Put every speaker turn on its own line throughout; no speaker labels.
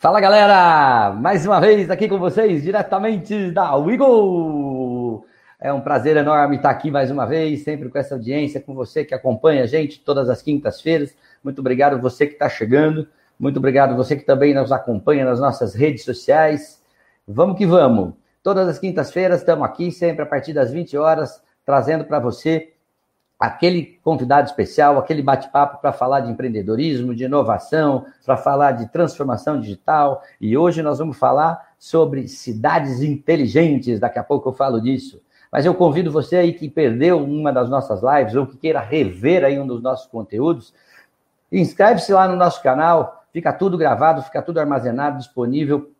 Fala galera, mais uma vez aqui com vocês, diretamente da Wiggle. É um prazer enorme estar aqui mais uma vez, sempre com essa audiência, com você que acompanha a gente todas as quintas-feiras. Muito obrigado você que está chegando, muito obrigado você que também nos acompanha nas nossas redes sociais. Vamos que vamos. Todas as quintas-feiras estamos aqui, sempre a partir das 20 horas, trazendo para você aquele convidado especial, aquele bate-papo para falar de empreendedorismo, de inovação, para falar de transformação digital. E hoje nós vamos falar sobre cidades inteligentes. Daqui a pouco eu falo disso. Mas eu convido você aí que perdeu uma das nossas lives ou que queira rever aí um dos nossos conteúdos, inscreve-se lá no nosso canal. Fica tudo gravado, fica tudo armazenado, disponível,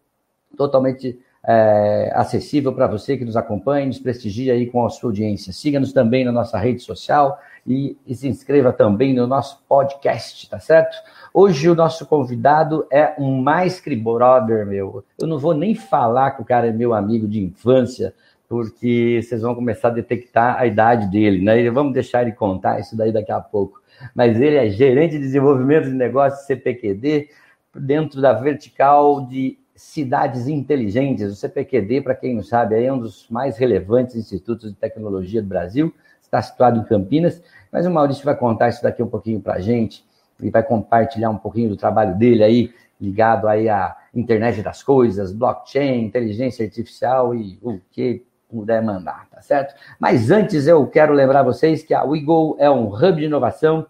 totalmente é, acessível para você que nos acompanha, nos prestigia aí com a sua audiência. Siga-nos também na nossa rede social e, e, se inscreva também no nosso podcast, tá certo? Hoje o nosso convidado é um mais que brother meu. Eu não vou nem falar que o cara é meu amigo de infância, porque vocês vão começar a detectar a idade dele, né? Vamos deixar ele contar isso daí daqui a pouco. Mas ele é gerente de desenvolvimento de negócios CPQD, dentro da vertical de cidades inteligentes. O CPQD, para quem não sabe, é um dos mais relevantes institutos de tecnologia do Brasil, está situado em Campinas, mas o Maurício vai contar isso daqui um pouquinho para a gente, e vai compartilhar um pouquinho do trabalho dele aí, ligado aí à internet das coisas, blockchain, inteligência artificial e o que puder mandar, tá certo? Mas antes eu quero lembrar vocês que a WeGo é um hub de inovação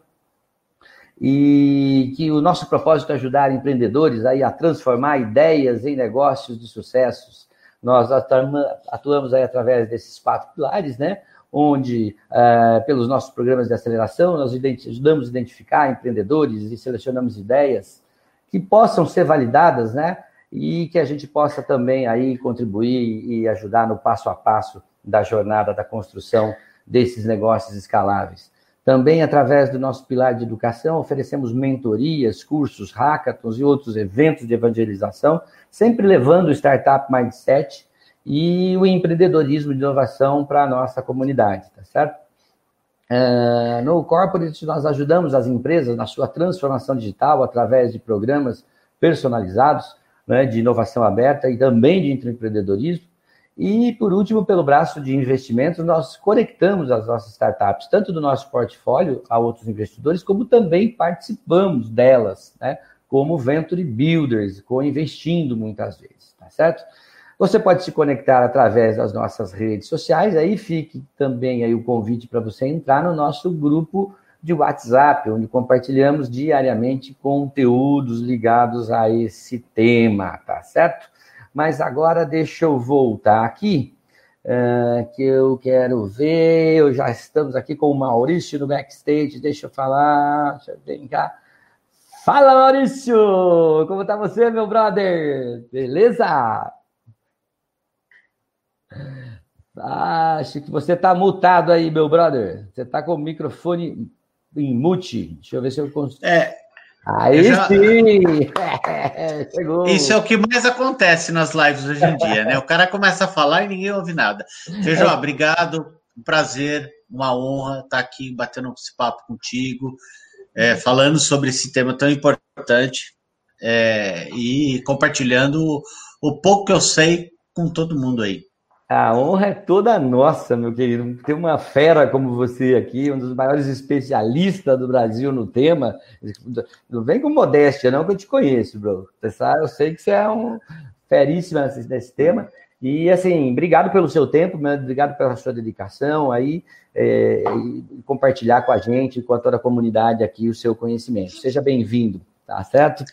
e que o nosso propósito é ajudar empreendedores aí a transformar ideias em negócios de sucessos. Nós atuamos aí através desses quatro pilares, né? Onde, uh, pelos nossos programas de aceleração, nós ajudamos a identificar empreendedores e selecionamos ideias que possam ser validadas, né? E que a gente possa também aí contribuir e ajudar no passo a passo da jornada da construção desses negócios escaláveis. Também, através do nosso pilar de educação, oferecemos mentorias, cursos, hackathons e outros eventos de evangelização, sempre levando o Startup Mindset e o empreendedorismo de inovação para a nossa comunidade, tá certo? Uh, no Corporate, nós ajudamos as empresas na sua transformação digital através de programas personalizados, né, de inovação aberta e também de empreendedorismo. E, por último, pelo braço de investimentos, nós conectamos as nossas startups, tanto do nosso portfólio a outros investidores, como também participamos delas, né? como Venture Builders, co-investindo muitas vezes, tá certo? Você pode se conectar através das nossas redes sociais, aí fique também aí o convite para você entrar no nosso grupo de WhatsApp, onde compartilhamos diariamente conteúdos ligados a esse tema, tá certo? Mas agora deixa eu voltar aqui, uh, que eu quero ver. Eu já estamos aqui com o Maurício no backstage. Deixa eu falar. Deixa eu cá. Fala, Maurício! Como tá você, meu brother? Beleza? Acho que você tá mutado aí, meu brother. Você tá com o microfone em mute. Deixa eu ver se eu consigo.
É,
Aí já... sim!
Chegou. Isso é o que mais acontece nas lives hoje em dia, né? O cara começa a falar e ninguém ouve nada. É. obrigado, um prazer, uma honra estar aqui batendo esse papo contigo, é, falando sobre esse tema tão importante é, e compartilhando o pouco que eu sei com todo mundo aí.
A honra é toda nossa, meu querido. Ter uma fera como você aqui, um dos maiores especialistas do Brasil no tema. Não vem com modéstia, não, que eu te conheço, bro. Você sabe, eu sei que você é um feríssimo nesse, tema. E, assim, obrigado pelo seu tempo, obrigado pela sua dedicação aí, é, e compartilhar com a gente, com a toda a comunidade aqui, o seu conhecimento. Seja bem-vindo, tá certo?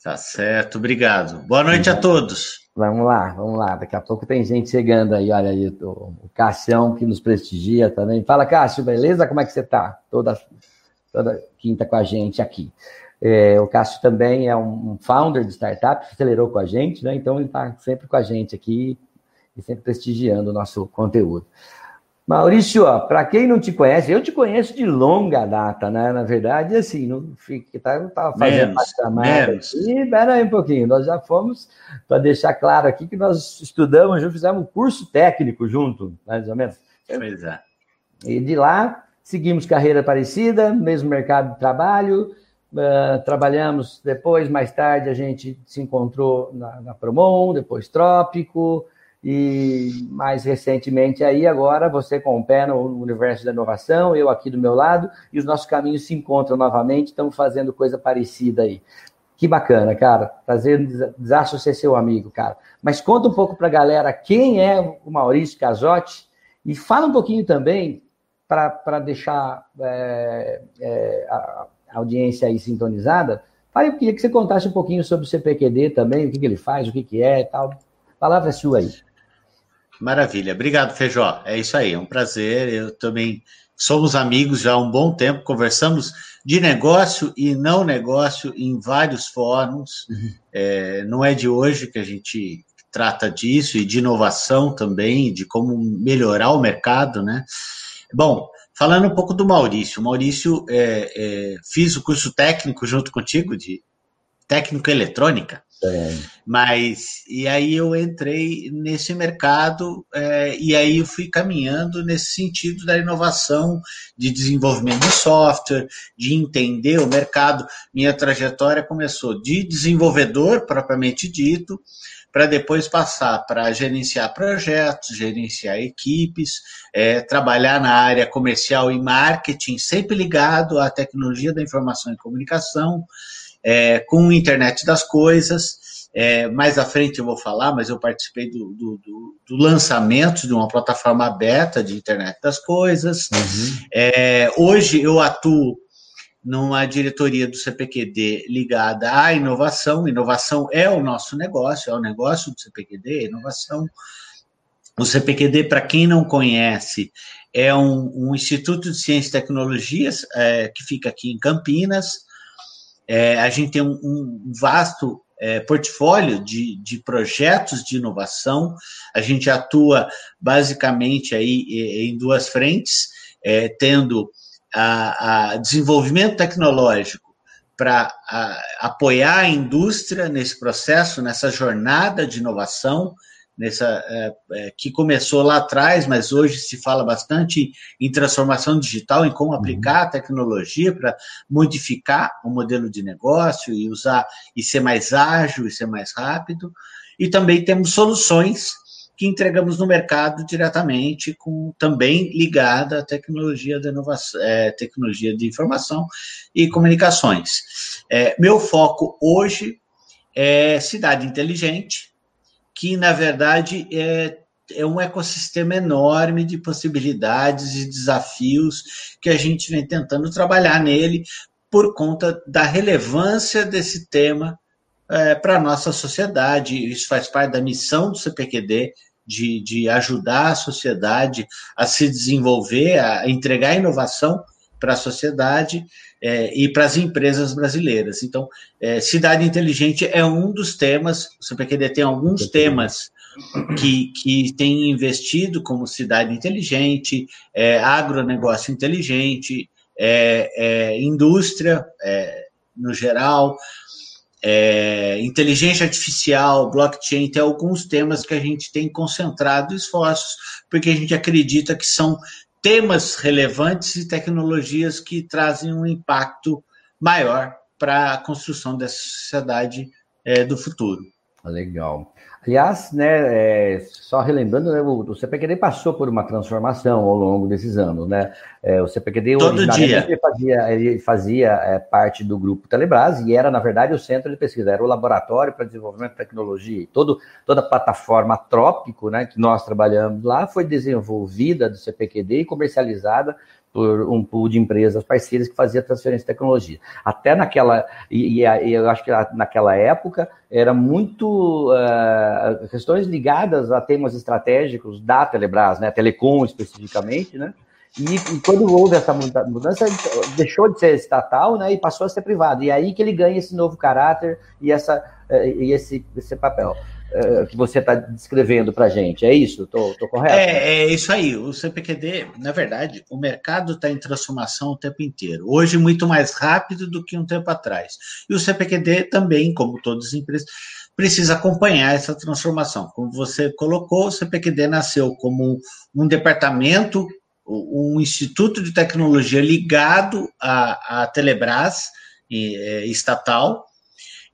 Tá certo, obrigado. Boa noite a todos.
Vamos lá, vamos lá. Daqui a pouco tem gente chegando aí, olha aí, o, o que nos prestigia também. Fala, Cássio, beleza? Como é que você está? Toda, toda quinta com a gente aqui. É, o Cássio também é um founder de startup, acelerou com a gente, né? Então ele está sempre com a gente aqui e sempre prestigiando o nosso conteúdo. Maurício, para quem não te conhece, eu te conheço de longa data, né? Na verdade, assim, não fica, tá, não estava fazendo
menos, chamada
aqui. Espera aí um pouquinho, nós já fomos, para deixar claro aqui, que nós estudamos, já fizemos um curso técnico junto, mais ou menos.
Pois é.
E de lá, seguimos carreira parecida, mesmo mercado de trabalho, uh, trabalhamos depois, mais tarde, a gente se encontrou na, na Promon, depois Trópico, e mais recentemente aí, agora, você com o pé no universo da inovação, eu aqui do meu lado, e os nossos caminhos se encontram novamente, estamos fazendo coisa parecida aí. Que bacana, cara. Prazer, desacho ser seu amigo, cara. Mas conta um pouco para a galera quem é o Maurício Casotti e fala um pouquinho também para deixar é, é, a, audiência aí sintonizada. Aí eu queria que você contasse um pouquinho sobre o CPQD também, o que, que ele faz, o que, que é e tal. Palavra é sua aí.
Maravilha. Obrigado, Feijó. É isso aí, é um prazer. Eu também somos amigos já há um bom tempo, conversamos de negócio e não negócio em vários fóruns. Uhum. É, não é de hoje que a gente trata disso e de inovação também, de como melhorar o mercado, né? Bom, falando um pouco do Maurício, Maurício é, é, fiz o curso técnico junto contigo de técnico eletrônica. Mas, e aí eu entrei nesse mercado é, e aí eu fui caminhando nesse sentido da inovação, de desenvolvimento de software, de entender o mercado. Minha trajetória começou de desenvolvedor, propriamente dito, para depois passar para gerenciar projetos, gerenciar equipes, é, trabalhar na área comercial e marketing, sempre ligado à tecnologia da informação e comunicação é, com internet das coisas. É, mais à frente eu vou falar, mas eu participei do, do, do, do lançamento de uma plataforma aberta de internet das coisas. Uhum. É, hoje eu atuo numa diretoria do CPQD ligada à inovação. Inovação é o nosso negócio, é o negócio do CPQD, inovação. O CPQD, para quem não conhece, é um, um, Instituto de Ciência e Tecnologias é, que fica aqui em Campinas. É, a gente tem um, um vasto é, portfólio de, de projetos de inovação. A gente atua basicamente aí em duas frentes, é, tendo a, a, desenvolvimento tecnológico para apoiar a indústria nesse processo, nessa jornada de inovação, nessa é, é, que começou lá atrás, mas hoje se fala bastante em transformação digital, em como aplicar a tecnologia para modificar o modelo de negócio e usar e ser mais ágil e ser mais rápido. E também temos soluções que entregamos no mercado diretamente, com também ligada à tecnologia da inovação, é, tecnologia de informação e comunicações. É, meu foco hoje é cidade inteligente, que, na verdade, é, é um ecossistema enorme de possibilidades e desafios que a gente vem tentando trabalhar nele por conta da relevância desse tema é, para a nossa sociedade. Isso faz parte da missão do CPQD, de, de ajudar a sociedade a se desenvolver, a entregar inovação para a sociedade é, e para as empresas brasileiras. Então, é, cidade inteligente é um dos temas, o CPQD tem alguns temas que, que tem investido, como cidade inteligente, é, agronegócio inteligente, é, é, indústria é, no geral, inteligência artificial, blockchain, tem alguns temas que a gente tem concentrado esforços, porque a gente acredita que são temas relevantes e tecnologias que trazem um impacto maior para a construção dessa sociedade é, do futuro.
Legal. Aliás, né, é, só relembrando, né, o, o, CPQD passou por uma transformação ao longo desses anos, né? É, o CPQD
Todo dia.
Ele fazia, ele fazia é, parte do grupo Telebrás e era, na verdade, o centro de pesquisa, era o laboratório para desenvolvimento de tecnologia. E todo, toda a plataforma Trópico, né, que nós trabalhamos lá, foi desenvolvida do CPQD e comercializada por um pool de empresas parceiras que fazia transferência de tecnologia. Até naquela, e, e eu acho que naquela época era muito uh, questões ligadas a temas estratégicos da Telebrás, né, Telecom especificamente, né, e, e, quando houve essa mudança, deixou de ser estatal né, e passou a ser privado. E é aí que ele ganha esse novo caráter e, essa, eh, e esse, esse papel. Eh, que você está descrevendo para a gente. É isso? Estou correto?
É, é isso aí. O CPQD, na verdade, o mercado está em transformação o tempo inteiro. Hoje, muito mais rápido do que um tempo atrás. E o CPQD também, como todas as empresas, precisa acompanhar essa transformação. Como você colocou, o CPQD nasceu como um departamento, um instituto de tecnologia ligado à, à Telebrás, é, estatal,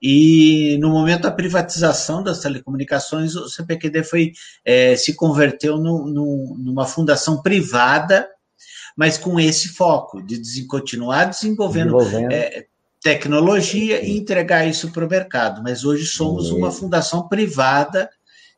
e no momento da privatização das telecomunicações, o CPQD foi, é, se converteu no, no, numa fundação privada, mas com esse foco de continuar desenvolvendo, desenvolvendo. É, tecnologia e entregar isso para o mercado. Mas hoje somos uma fundação privada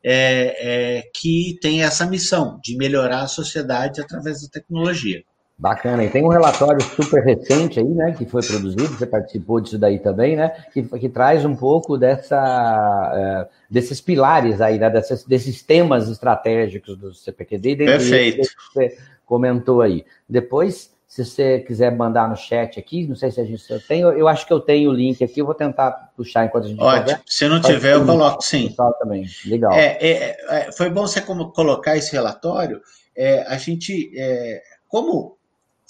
é, é, que tem essa missão de melhorar a sociedade através da tecnologia.
Bacana, e tem um relatório super recente aí, né, que foi produzido, você participou disso daí também, né, que, que traz um pouco dessa, é, desses pilares aí, né, desses, desses temas estratégicos do CPQD.
Perfeito. Que
você comentou aí. Depois, se você quiser mandar no chat aqui, não sei se a gente se eu tenho, eu acho que eu tenho o link aqui, eu vou tentar puxar enquanto a gente
Ótimo, conversa. se não tiver, eu coloco sim.
Também. Legal.
É, é, é, foi bom você colocar esse relatório, é, a gente, é, como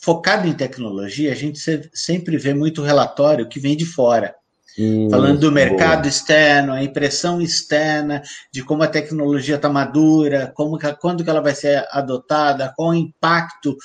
focado em tecnologia, a gente sempre vê muito relatório que vem de fora. Isso, falando do mercado boa. externo, a impressão externa, de como a tecnologia está madura, como que, quando que ela vai ser adotada, qual o impacto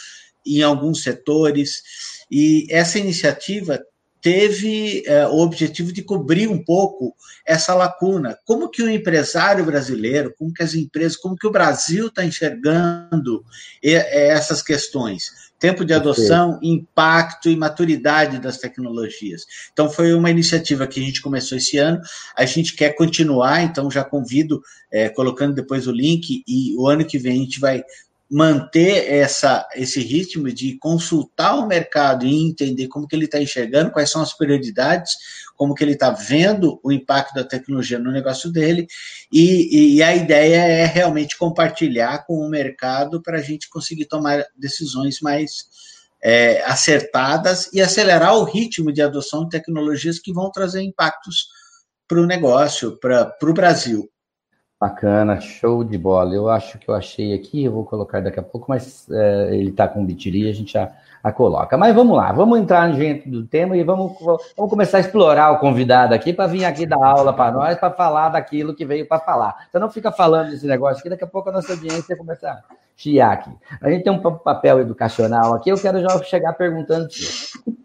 em alguns setores. E essa iniciativa teve é, o objetivo de cobrir um pouco essa lacuna. Como que o empresário brasileiro, como que as empresas, como que o Brasil está enxergando essas questões? Tempo de adoção, impacto e maturidade das tecnologias. Então, foi uma iniciativa que a gente começou esse ano, a gente quer continuar, então já convido, é, colocando depois o link, e o ano que vem a gente vai manter essa, esse ritmo de consultar o mercado e entender como que ele está enxergando, quais são as prioridades, como que ele está vendo o impacto da tecnologia no negócio dele, e, e a ideia é realmente compartilhar com o mercado para a gente conseguir tomar decisões mais é, acertadas e acelerar o ritmo de adoção de tecnologias que vão trazer impactos para o negócio, para o Brasil.
Bacana, show de bola. Eu acho que eu achei aqui, eu vou colocar daqui a pouco, mas é, ele está com bitiria, a gente já a coloca. Mas vamos lá, vamos entrar dentro do tema e vamos, vamos começar a explorar o convidado aqui para vir aqui dar aula para nós, para falar daquilo que veio para falar. Você não fica falando desse negócio aqui, daqui a pouco a nossa audiência começa a chiar aqui. A gente tem um papel educacional aqui, eu quero já chegar perguntando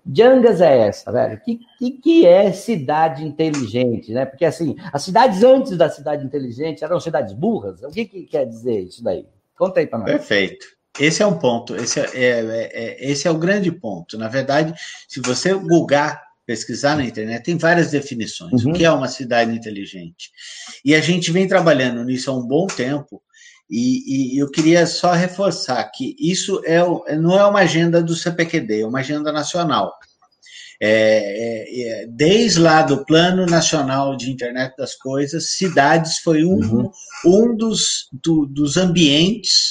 Jangas é essa, velho? Que, que, que, é cidade inteligente, né? Porque, assim, as cidades antes da cidade inteligente eram cidades burras. O que, que quer dizer isso daí? Conta aí para nós.
Perfeito. Esse é um ponto, esse é, é, é, é, esse é o grande ponto. Na verdade, se você googar, pesquisar na internet, tem várias definições. Uhum. O que é uma cidade inteligente? E a gente vem trabalhando nisso há um bom tempo, e, e, eu queria só reforçar que isso é, não é uma agenda do CPQD, é uma agenda nacional. É, é, é, desde lá do Plano Nacional de Internet das Coisas, cidades foi um, uhum. um dos, do, dos ambientes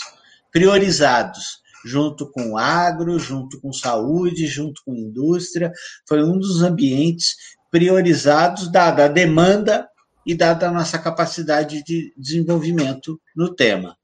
priorizados, junto com agro, junto com saúde, junto com indústria, foi um dos ambientes priorizados dada a demanda e dada a nossa capacidade de desenvolvimento no tema.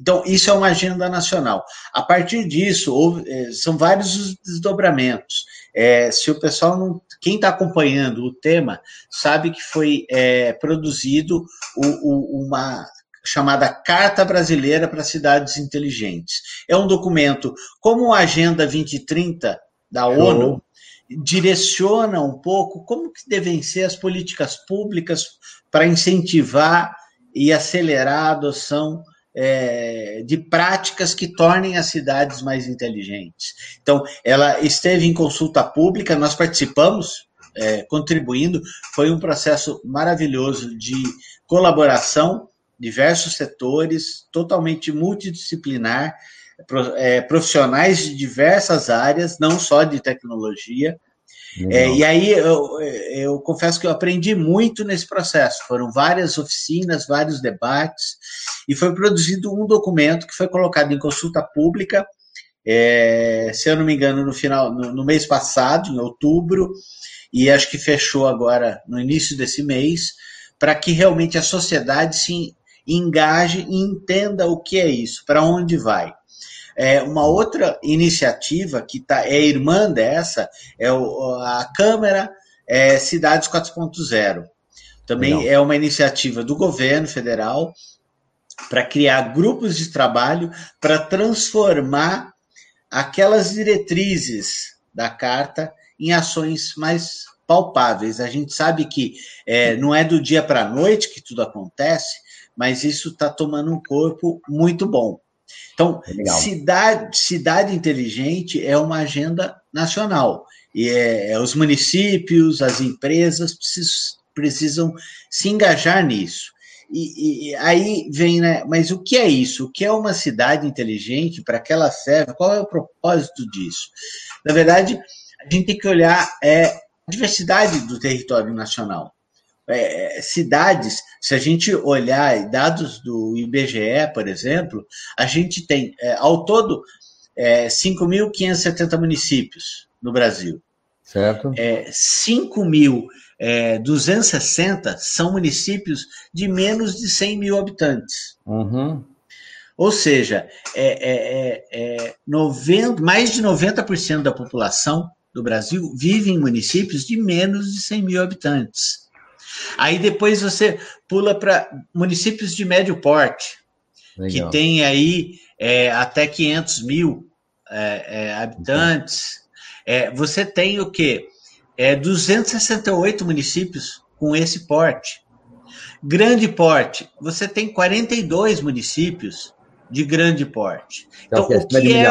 Então, isso é uma agenda nacional. A partir disso, houve, é, são vários os desdobramentos. É, se o pessoal não. Quem está acompanhando o tema sabe que foi é, produzido o, o, uma chamada Carta Brasileira para Cidades Inteligentes. É um documento como a Agenda 2030 da ONU, direciona um pouco como que devem ser as políticas públicas para incentivar e acelerar a adoção é, de práticas que tornem as cidades mais inteligentes. Então, ela esteve em consulta pública, nós participamos, é, contribuindo, foi um processo maravilhoso de colaboração, diversos setores, totalmente multidisciplinar, é, profissionais de diversas áreas, não só de tecnologia, é, e aí eu, eu, confesso que eu aprendi muito nesse processo. Foram várias oficinas, vários debates, e foi produzido um documento que foi colocado em consulta pública, é, se eu não me engano, no final, no, no, mês passado, em outubro, e acho que fechou agora no início desse mês, para que realmente a sociedade se engaje e entenda o que é isso, para onde vai. É, uma outra iniciativa que tá, é irmã dessa é o, a Câmara é, Cidades 4.0. Também Legal. é uma iniciativa do governo federal para criar grupos de trabalho para transformar aquelas diretrizes da carta em ações mais palpáveis. A gente sabe que é, não é do dia para a noite que tudo acontece, mas isso está tomando um corpo muito bom. Então, cidade, cidade inteligente é uma agenda nacional. E é, é, os municípios, as empresas precisam, precisam se engajar nisso. E, e, aí vem, né? Mas o que é isso? O que é uma cidade inteligente? Para que ela serve? Qual é o propósito disso? Na verdade, a gente tem que olhar é, a diversidade do território nacional. É, cidades, se a gente olhar dados do IBGE, por exemplo, a gente tem, é, ao todo, é, 5.570 municípios no Brasil.
Certo.
É, 5.260 é, são municípios de menos de 100 mil habitantes.
Uhum.
Ou seja, é, é, é 90, mais de 90% da população do Brasil vive em municípios de menos de 100 mil habitantes. Aí depois você pula para municípios de médio porte, Legal. que tem aí é, até 500 mil é, é, habitantes. É, você tem o quê? É, 268 municípios com esse porte. Grande porte, você tem 42 municípios de grande porte. Então, então o que é,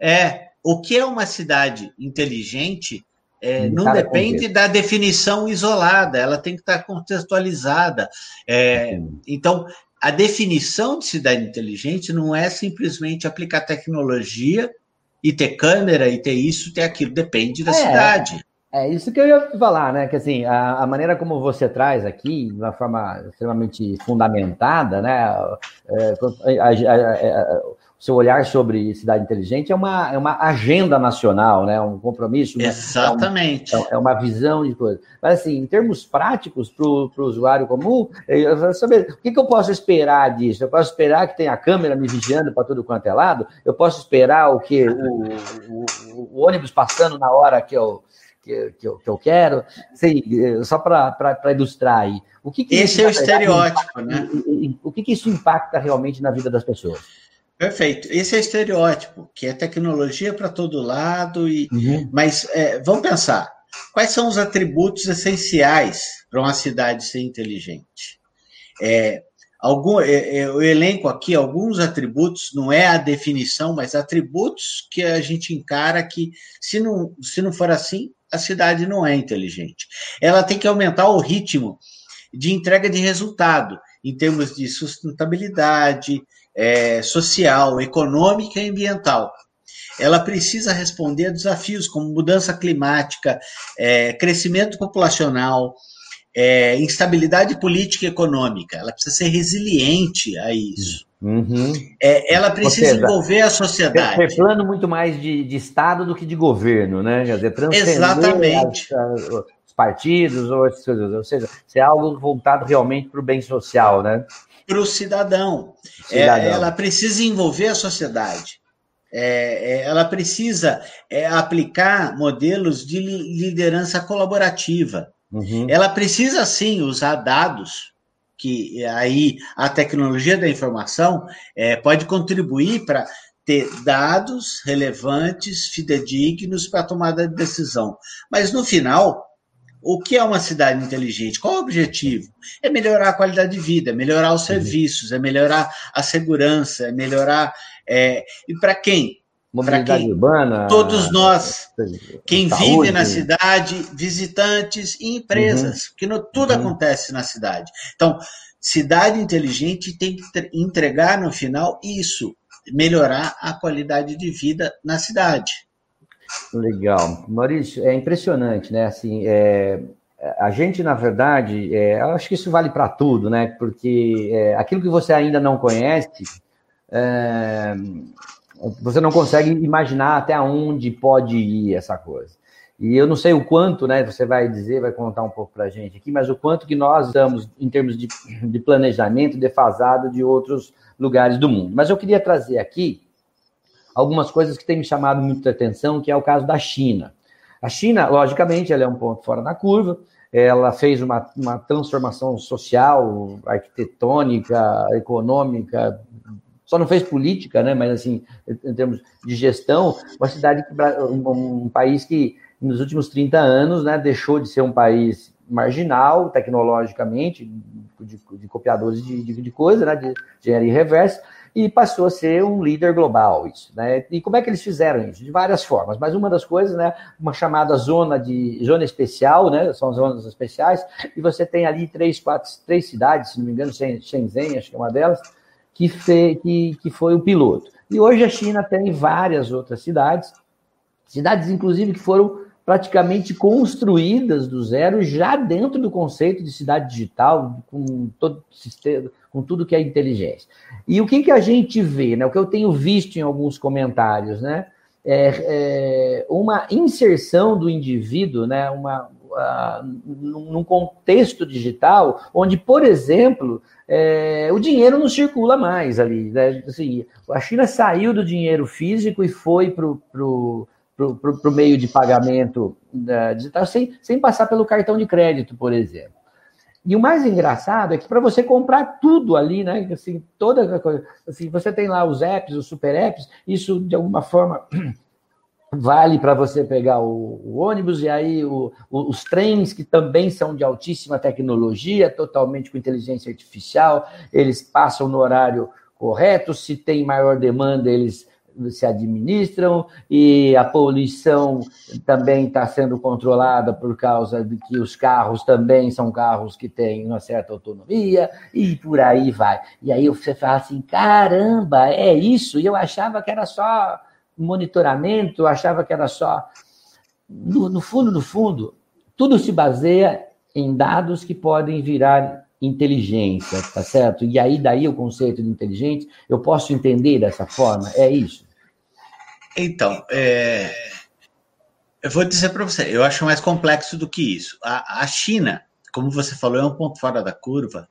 é o que é uma cidade inteligente é, não depende da definição isolada, ela tem que estar contextualizada. É, então, a definição de cidade inteligente não é simplesmente aplicar tecnologia e ter câmera e ter isso, ter aquilo, depende da é, cidade.
É isso que eu ia falar, né? Que assim, a, a maneira como você traz aqui, de uma forma extremamente fundamentada, né? É, a, a, seu olhar sobre cidade inteligente é uma, é uma agenda nacional, né? um compromisso.
Exatamente.
É, um, é, uma visão de coisa. Mas, assim, em termos práticos, para o usuário comum, eu quero saber o que, que, eu posso esperar disso? Eu posso esperar que tenha a câmera me vigiando para tudo quanto é lado? Eu posso esperar o que? O, o, o, ônibus passando na hora que eu, que, que, eu, que eu quero? Sim, só para ilustrar aí. O que, que
Esse é o estereótipo, né?
O que, que isso impacta realmente na vida das pessoas?
Perfeito. Esse é estereótipo, que é tecnologia para todo lado, e uhum. mas é, vamos pensar, quais são os atributos essenciais para uma cidade ser inteligente? É, algum, é, é, eu elenco aqui alguns atributos, não é a definição, mas atributos que a gente encara que, se não, se não for assim, a cidade não é inteligente. Ela tem que aumentar o ritmo de entrega de resultado, em termos de sustentabilidade, é, social, econômica e ambiental. Ela precisa responder a desafios como mudança climática, é, crescimento populacional, é, instabilidade política e econômica. Ela precisa ser resiliente a isso.
Uhum.
É, ela precisa seja, envolver a sociedade.
Ter plano muito mais de, de, Estado do que de governo, né? Quer dizer,
transcender Exatamente.
As, as, os partidos, ou, ou seja, ser algo voltado realmente para o bem social, né?
Para o cidadão. cidadão. É, ela precisa envolver a sociedade. É, é, ela precisa é, aplicar modelos de liderança colaborativa. Uhum. Ela precisa, sim, usar dados, que aí a tecnologia da informação é, pode contribuir para ter dados relevantes, fidedignos para a tomada de decisão. Mas, no final, o que é uma cidade inteligente? Qual é o objetivo? É melhorar a qualidade de vida, é melhorar os serviços, é melhorar a segurança, é melhorar. É... E para quem?
Mobilidade quem? urbana.
Todos nós. Quem saúde. vive na cidade, visitantes e empresas, uhum. porque no, tudo uhum. acontece na cidade. Então, cidade inteligente tem que entregar no final isso, melhorar a qualidade de vida na cidade.
Legal. Maurício, é impressionante, né? Assim, é, a gente, na verdade, é, eu acho que isso vale para tudo, né? Porque é, aquilo que você ainda não conhece, é, você não consegue imaginar até onde pode ir essa coisa. E eu não sei o quanto, né? Você vai dizer, vai contar um pouco para a gente aqui, mas o quanto que nós estamos, em termos de, de planejamento, defasado de outros lugares do mundo. Mas eu queria trazer aqui algumas coisas que têm me chamado muita atenção, que é o caso da China. A China, logicamente, ela é um ponto fora da curva, ela fez uma, uma transformação social, arquitetônica, econômica, só não fez política, né? Mas assim, em termos de gestão, uma cidade, um, um país que nos últimos 30 anos, né, deixou de ser um país marginal tecnologicamente, de, de copiadores de, de, de, coisa, né, de engenharia reversa, e passou a ser um líder global isso, né? E como é que eles fizeram isso? De várias formas, mas uma das coisas, né, uma chamada zona de zona especial, né, são zonas especiais, e você tem ali três, quatro, três cidades, se não me engano, Shenzhen, acho que é uma delas, que, fe, que, que foi o piloto. E hoje a China tem várias outras cidades, cidades inclusive que foram praticamente construídas do zero, já dentro do conceito de cidade digital, com todo sistema, com tudo que é inteligência. E o que, que a gente vê, né? O que eu tenho visto em alguns comentários, né? É, é uma inserção do indivíduo, né? Uma, uh, num contexto digital, onde, por exemplo, é, o dinheiro não circula mais ali. Né? Assim, a China saiu do dinheiro físico e foi para o para o meio de pagamento uh, digital sem, sem passar pelo cartão de crédito, por exemplo. E o mais engraçado é que para você comprar tudo ali, né? Assim, toda coisa, assim, você tem lá os apps, os super apps, isso de alguma forma vale para você pegar o, o, ônibus e aí o, o, os trens que também são de altíssima tecnologia, totalmente com inteligência artificial, eles passam no horário correto, se tem maior demanda, eles se administram e a poluição também está sendo controlada por causa de que os carros também são carros que têm uma certa autonomia e por aí vai. E aí você fala assim, caramba, é isso? E eu achava que era só monitoramento, eu achava que era só... No, no fundo, no fundo, tudo se baseia em dados que podem virar inteligência, tá certo? E aí daí o conceito de inteligente, eu posso entender dessa forma, é isso.
Então, é, eu vou dizer para você, eu acho mais complexo do que isso. A, a, China, como você falou, é um ponto fora da curva.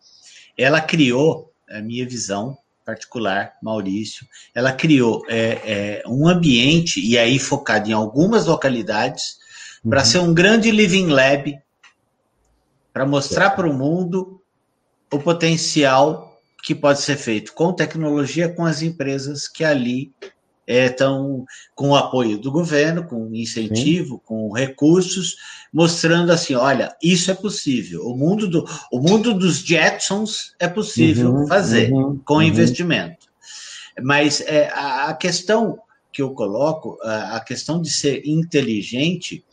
Ela criou, a minha visão particular, Maurício, ela criou é, é, um ambiente, e aí focado em algumas localidades, uhum. para ser um grande living lab, para mostrar para o mundo o potencial que pode ser feito com tecnologia, com as empresas que ali estão é, com o apoio do governo, com incentivo, Sim. com recursos, mostrando assim, olha, isso é possível. O mundo, do, o mundo dos Jetsons é possível uhum, fazer uhum, com uhum. investimento. Mas é, a, a, questão que eu coloco, a, a questão de ser inteligente,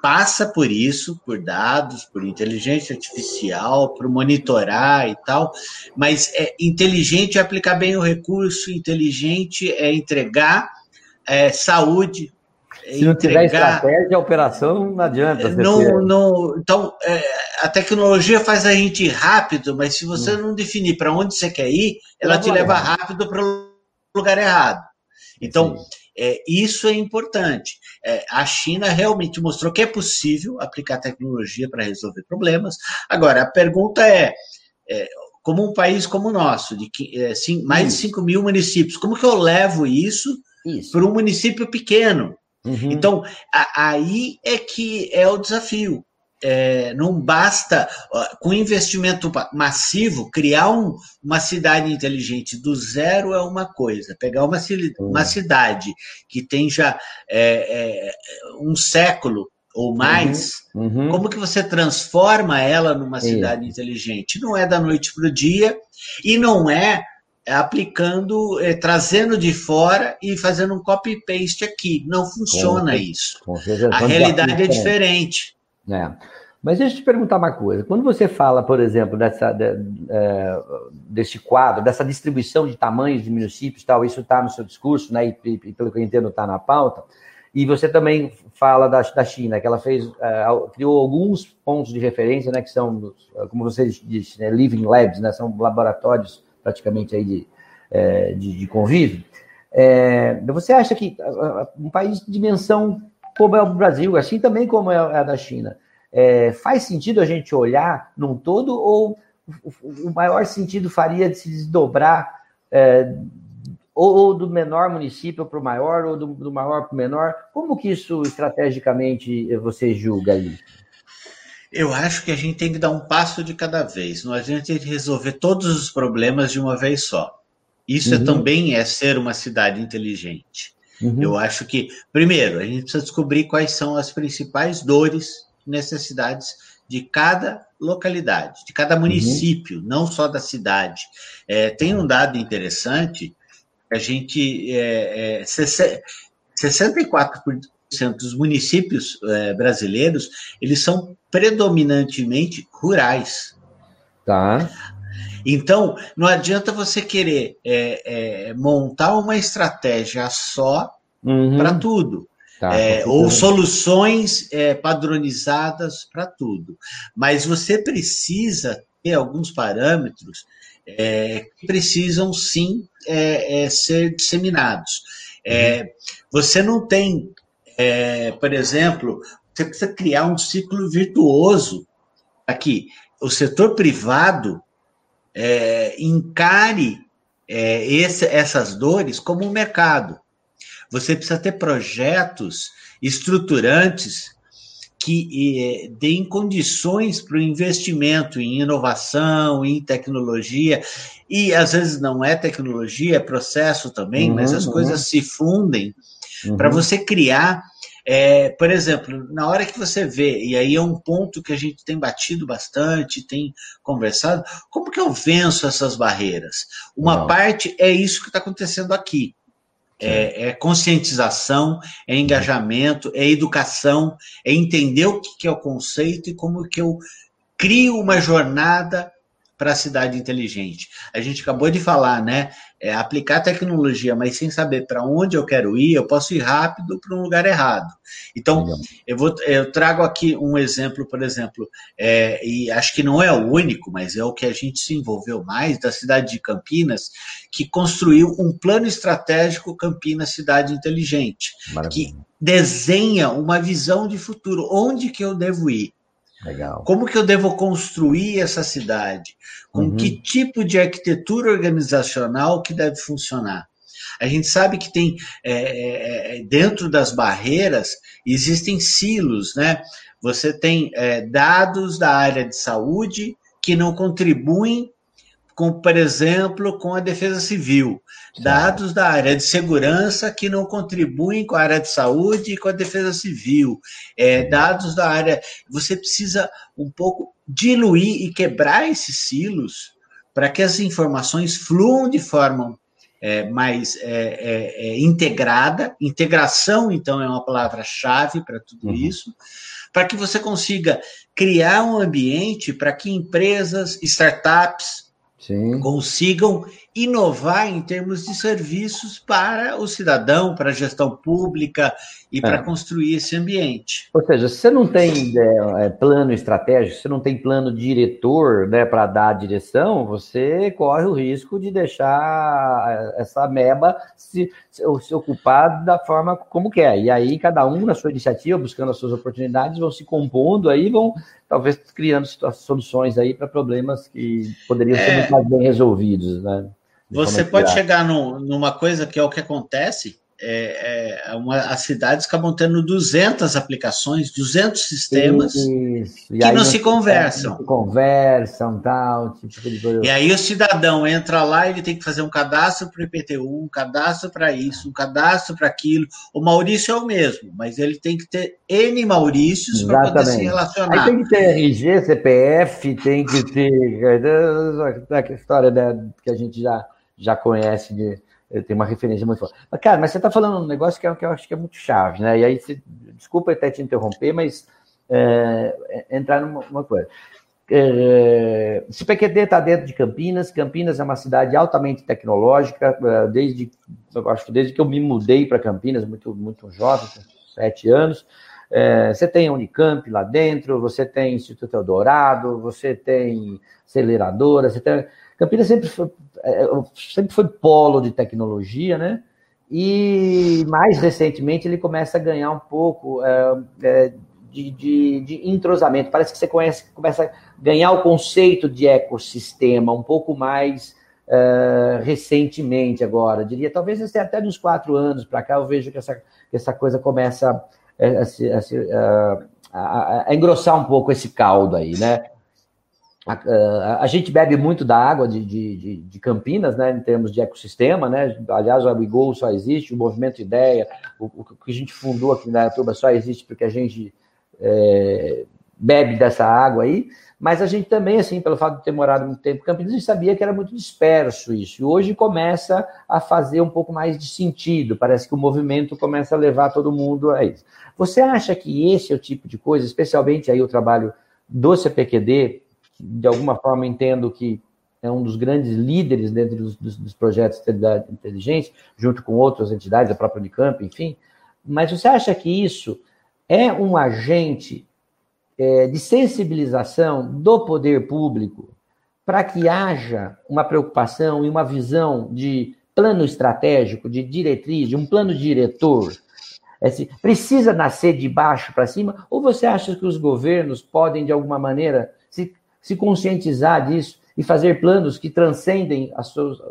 passa por isso, por dados, por inteligência artificial, por monitorar e tal, mas é inteligente é aplicar bem o recurso, inteligente é entregar é, saúde.
É Se não entregar, tiver estratégia, a operação não adianta.
Não, não, então, é, a tecnologia faz a gente ir rápido, mas se você hum. não definir para onde você quer ir, ela te leva rápido para o lugar errado. Então, Sim. É, isso é importante. É, a China realmente mostrou que é possível aplicar tecnologia para resolver problemas. Agora, a pergunta é, é como um país como o nosso, de é, sim, mais isso. de 5 mil municípios, como que eu levo isso, isso. para um município pequeno? Uhum. Então, a, aí é que é o desafio é, não basta, com investimento massivo, criar um, uma cidade inteligente do zero é uma coisa. Pegar uma, uma cidade que tem já é, é, um século ou mais, uhum, uhum. como que você transforma ela numa cidade inteligente? Não é da noite para o dia e não é aplicando, é, trazendo de fora e fazendo um copy-paste aqui. Não funciona com, isso. Com a realidade é diferente.
É. Mas deixa eu te perguntar uma coisa. Quando você fala, por exemplo, dessa, de, é, desse quadro, dessa distribuição de tamanhos de municípios tal, isso está no seu discurso, né? E, e, pelo que eu entendo, está na pauta. E você também fala da, da China, que ela fez, é, criou alguns pontos de referência, né? Que são, como você disse, né, living labs, né? São laboratórios praticamente aí de, é, de, de convívio. É, você acha que um país de dimensão como é o Brasil, assim também como é a da China, é, faz sentido a gente olhar num todo ou o maior sentido faria de se desdobrar é, ou, ou, do menor município para o maior, ou do, do maior para o menor? Como que isso estrategicamente você julga aí?
Eu acho que a gente tem que dar um passo de cada vez. Não adianta resolver todos os problemas de uma vez só. Isso é uhum. é, também é ser uma cidade inteligente. Uhum. Eu acho que, primeiro, a gente precisa descobrir quais são as principais dores, necessidades de cada localidade, de cada uhum. município, uhum. não só da cidade. É, tem um dado interessante, a gente, é, é, 64% dos municípios é, brasileiros, eles são predominantemente rurais.
Tá.
Então, não adianta você querer é, é, montar uma estratégia só uhum. para tudo. Tá, é, ou soluções é, padronizadas para tudo. Mas você precisa ter alguns parâmetros é, que precisam sim é, ser disseminados. Uhum. você não tem, por exemplo, você precisa criar um ciclo virtuoso aqui. O setor privado encare esse, essas dores como um mercado. Você precisa ter projetos estruturantes que eh, deem condições para o investimento em inovação, em tecnologia, e às vezes não é tecnologia, é processo também, uhum, mas as uhum. coisas se fundem uhum. para você criar. É, por exemplo, na hora que você vê, e aí é um ponto que a gente tem batido bastante, tem conversado, como que eu venço essas barreiras? Uma não. parte é isso que está acontecendo aqui é, é, conscientização, é engajamento, é educação, é entender o que é o conceito e como que eu crio uma jornada para a cidade inteligente. A gente acabou de falar, né? É, aplicar tecnologia, mas sem saber para onde eu quero ir, eu posso ir rápido para um lugar errado. Então, eu, vou, eu trago aqui um exemplo, por exemplo, é, e acho que não é o único, mas é o que a gente se envolveu mais, da cidade de Campinas, que construiu um plano estratégico Campinas Cidade Inteligente, Maravilha. que desenha uma visão de futuro, onde que eu devo ir. Legal. Como que eu devo construir essa cidade? Com uhum. que tipo de arquitetura organizacional que deve funcionar? A gente sabe que tem é, é, é, dentro das barreiras existem silos, né? Você tem é, dados da área de saúde que não contribuem com, por exemplo, com a defesa civil, dados da área de segurança que não contribuem com a área de saúde e com a defesa civil, é, dados da área. Você precisa um pouco diluir e quebrar esses silos para que as informações fluam de forma é, mais é, é, é integrada. Integração, então, é uma palavra-chave para tudo uhum. isso, para que você consiga criar um ambiente para que empresas, startups, Sim. consigam inovar em termos de serviços para o cidadão, para a gestão pública e é. para construir esse ambiente.
Ou seja, se você não tem é, é, plano estratégico, se não tem plano diretor né, para dar a direção, você corre o risco de deixar é, essa meba se, se ocupar da forma como quer. E aí, cada um na sua iniciativa, buscando as suas oportunidades, vão se compondo aí, vão talvez criando soluções aí para problemas que poderiam ser é. muito mais bem resolvidos, né?
Você pode chegar no, numa coisa que é o que acontece, é, é uma, as cidades acabam tendo 200 aplicações, 200 sistemas Isso. que não se conversam. Não se
conversam, tal, tipo de
coisa. E aí o cidadão entra lá, ele tem que fazer um cadastro para o IPTU, um cadastro para isso, um cadastro para aquilo. O Maurício é o mesmo, mas ele tem que ter N Maurícios para poder se relacionar.
Aí tem que ter RG, CPF, tem que ter a história né, que a gente já, já conhece de tem uma referência muito forte. Mas, cara, mas você está falando um negócio que, é, que eu acho que é muito chave, né? E aí, desculpa até te interromper, mas é, entrar numa coisa. É, se PQD está dentro de Campinas, Campinas é uma cidade altamente tecnológica, desde, acho que desde que eu me mudei para Campinas, muito, muito jovem, com sete anos, é, você tem a Unicamp lá dentro, você tem Instituto Eldorado, você tem aceleradora, você tem Campinas sempre foi, é, é, sempre foi polo de tecnologia, né? E mais recentemente ele começa a ganhar um pouco é, é, de, de, de, entrosamento. Parece que você conhece, começa a ganhar o conceito de ecossistema um pouco mais é, recentemente agora. Eu diria, talvez até uns quatro anos para cá, eu vejo que essa, que essa coisa começa a, a, a, a, engrossar um pouco esse caldo aí, né? A, a, a, gente bebe muito da água de, de, de, Campinas, né, em termos de ecossistema, né? Aliás, o WeGo só existe, o movimento Ideia, o, o, que a gente fundou aqui na Turba só existe porque a gente é, bebe dessa água aí. Mas a gente também, assim, pelo fato de ter morado muito tempo em Campinas, a gente sabia que era muito disperso isso. E hoje começa a fazer um pouco mais de sentido. Parece que o movimento começa a levar todo mundo a isso. Você acha que esse é o tipo de coisa, especialmente aí o trabalho do CPQD, de alguma forma entendo que é um dos grandes líderes dentro dos, dos, dos projetos de inteligência, junto com outras entidades, a própria Unicamp, enfim. Mas você acha que isso é um agente é, de sensibilização do poder público para que haja uma preocupação e uma visão de plano estratégico, de diretriz, de um plano diretor? É, precisa nascer de baixo para cima? Ou você acha que os governos podem, de alguma maneira, se, conscientizar disso e fazer planos que transcendem seus,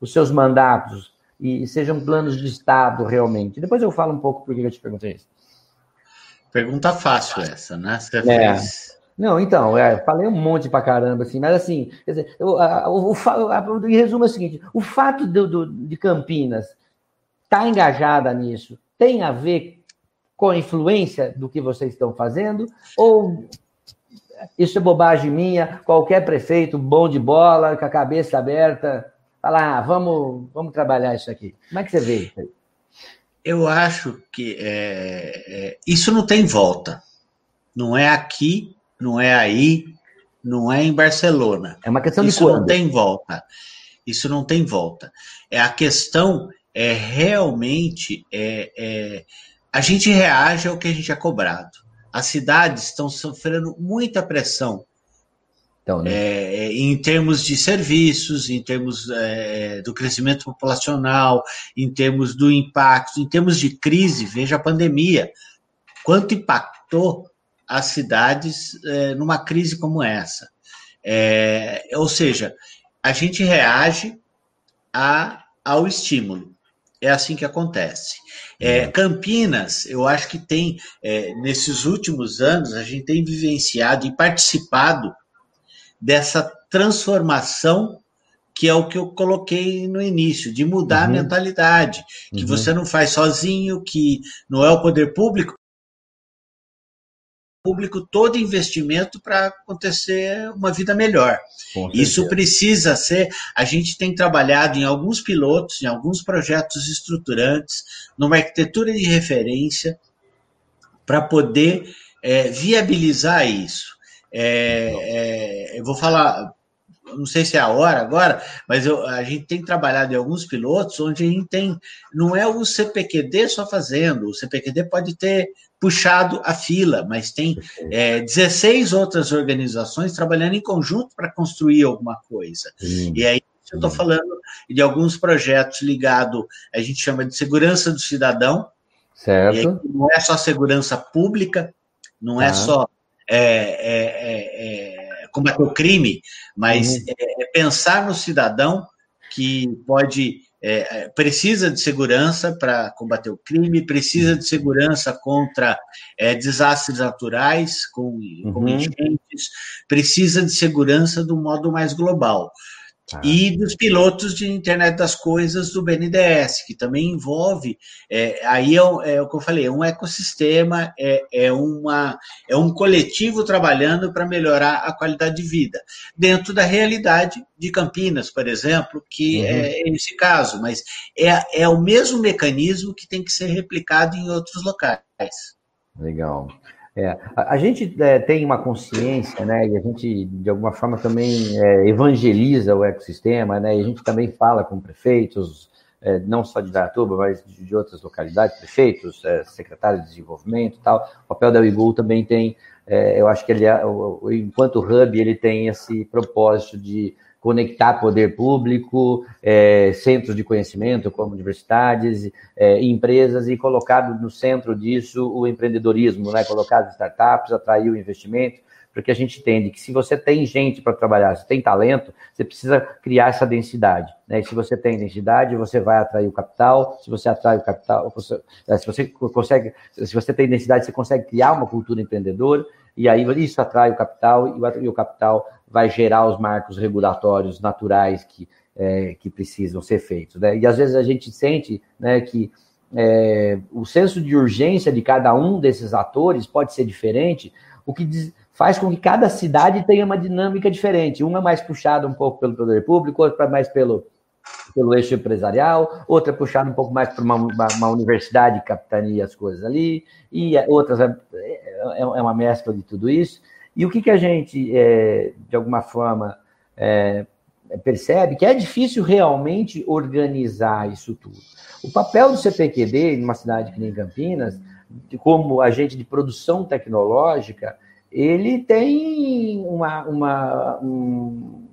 os seus mandatos e sejam planos de Estado realmente? Depois eu falo um pouco por que eu te perguntei isso.
Pergunta fácil essa, né? Você
é. fez... Não, então, é, falei um monte pra caramba, assim, mas assim, quer dizer, o, em resumo é o seguinte: o fato do, do, de Campinas estar tá engajada nisso tem a ver com a influência do que vocês estão fazendo? Ou isso é bobagem minha? Qualquer prefeito bom de bola, com a cabeça aberta, fala, ah, vamos, vamos trabalhar isso aqui. Como é que você vê isso aí?
Eu acho que é, é, isso não tem volta. Não é aqui, não é aí, não é em Barcelona.
É uma questão
isso
de quando?
não tem volta. Isso não tem volta. É a questão é realmente é, é, a gente reage ao que a gente é cobrado. As cidades estão sofrendo muita pressão então, né? é, em termos de serviços, em termos é, do crescimento populacional, em termos do impacto, em termos de crise, veja a pandemia, quanto impactou as cidades é, numa crise como essa. É, ou seja, a gente reage a, ao estímulo. É assim que acontece. É, uhum. Campinas, eu acho que tem, é, nesses últimos anos, a gente tem vivenciado e participado dessa transformação que é o que eu coloquei no início, de mudar uhum. a mentalidade, que uhum. você não faz sozinho, que não é o poder público, público todo investimento para acontecer uma vida melhor. Isso precisa ser. A gente tem trabalhado em alguns pilotos, em alguns projetos estruturantes, numa arquitetura de referência, para poder é, viabilizar isso. É, é, eu vou falar, não sei se é a hora agora, mas eu, a gente tem trabalhado em alguns pilotos onde a gente tem, não é o CPQD só fazendo, o CPQD pode ter puxado a fila, mas tem é, 16 outras organizações trabalhando em conjunto para construir alguma coisa. Sim. E aí eu estou falando de alguns projetos ligados, a gente chama de segurança do cidadão.
Certo.
não é só segurança pública, não é só é, é, é, é, combater o crime, mas uhum. É, é, pensar no cidadão que pode é, precisa de segurança para combater o crime, precisa de segurança contra é, desastres naturais, com, uhum. com enchentes, precisa de segurança do modo mais global. Ah. E dos pilotos de internet das coisas do BNDES, que também envolve, é, aí é, é, o que eu falei, é um ecossistema, é, é, uma, é um coletivo trabalhando para melhorar a qualidade de vida, dentro da realidade de Campinas, por exemplo, que uhum. é esse caso, mas é, é o mesmo mecanismo que tem que ser replicado em outros locais.
Legal. É, a, a, gente é, tem uma consciência, né, e a gente, de alguma forma, também é, evangeliza o ecossistema, né, e a gente também fala com prefeitos, é, não só de Dayatuba, mas de, de outras localidades, prefeitos, é, secretários de desenvolvimento e tal. O papel da Uigul também tem, é, eu acho que ele, enquanto hub, ele tem esse propósito de conectar poder público, é, centros de conhecimento, como universidades, é, empresas, e colocar no centro disso o empreendedorismo, né? colocar as startups, atrair o investimento, porque a gente entende que se você tem gente para trabalhar, se tem talento, você precisa criar essa densidade. Né? E se você tem densidade, você vai atrair o capital. Se você atrai o capital, você, é, se você consegue, se você tem densidade, você consegue criar uma cultura empreendedora e aí isso atrai o capital e o capital vai gerar os marcos regulatórios naturais que, é, que precisam ser feitos. Né? E às vezes a gente sente né, que é, o senso de urgência de cada um desses atores pode ser diferente, o que diz, faz com que cada cidade tenha uma dinâmica diferente. Uma mais puxada um pouco pelo poder público, outra mais pelo, pelo eixo empresarial, outra puxada um pouco mais para uma, uma, uma, universidade que capitania as coisas ali, e outras é, é, é, uma mescla de tudo isso. E o que, que a gente, é, de alguma forma, é, percebe que é difícil realmente organizar isso tudo. O papel do CPQD, numa cidade que nem Campinas, como agente de produção tecnológica, ele tem uma, uma um,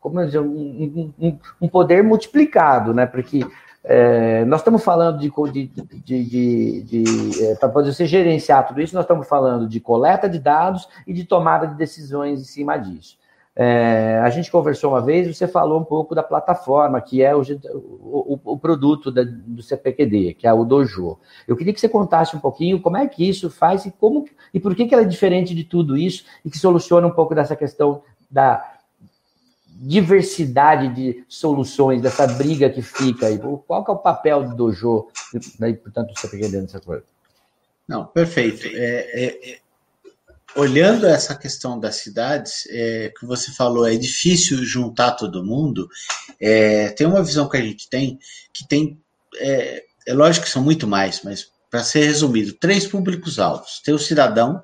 como dizer, um, um, um, poder multiplicado, né? Porque é, nós estamos falando de, de, de, de, é, para poder se gerenciar tudo isso, nós estamos falando de coleta de dados e de tomada de decisões em cima disso. É, a gente conversou uma vez, você falou um pouco da plataforma, que é o, o, o produto da, do CPQD, que é o Dojo. Eu queria que você contasse um pouquinho como é que isso faz e como e por que, que ela é diferente de tudo isso e que soluciona um pouco dessa questão da diversidade de soluções, dessa briga que fica aí. Qual que é o papel do Dojo, né, portanto, do CPQD nessa coisa?
Não, perfeito. É, é, é olhando essa questão das cidades, é, que você falou, é difícil juntar todo mundo. É, tem uma visão que a gente tem, que tem, é, é lógico que são muito mais, mas para ser resumido, três públicos-alvos: tem o cidadão,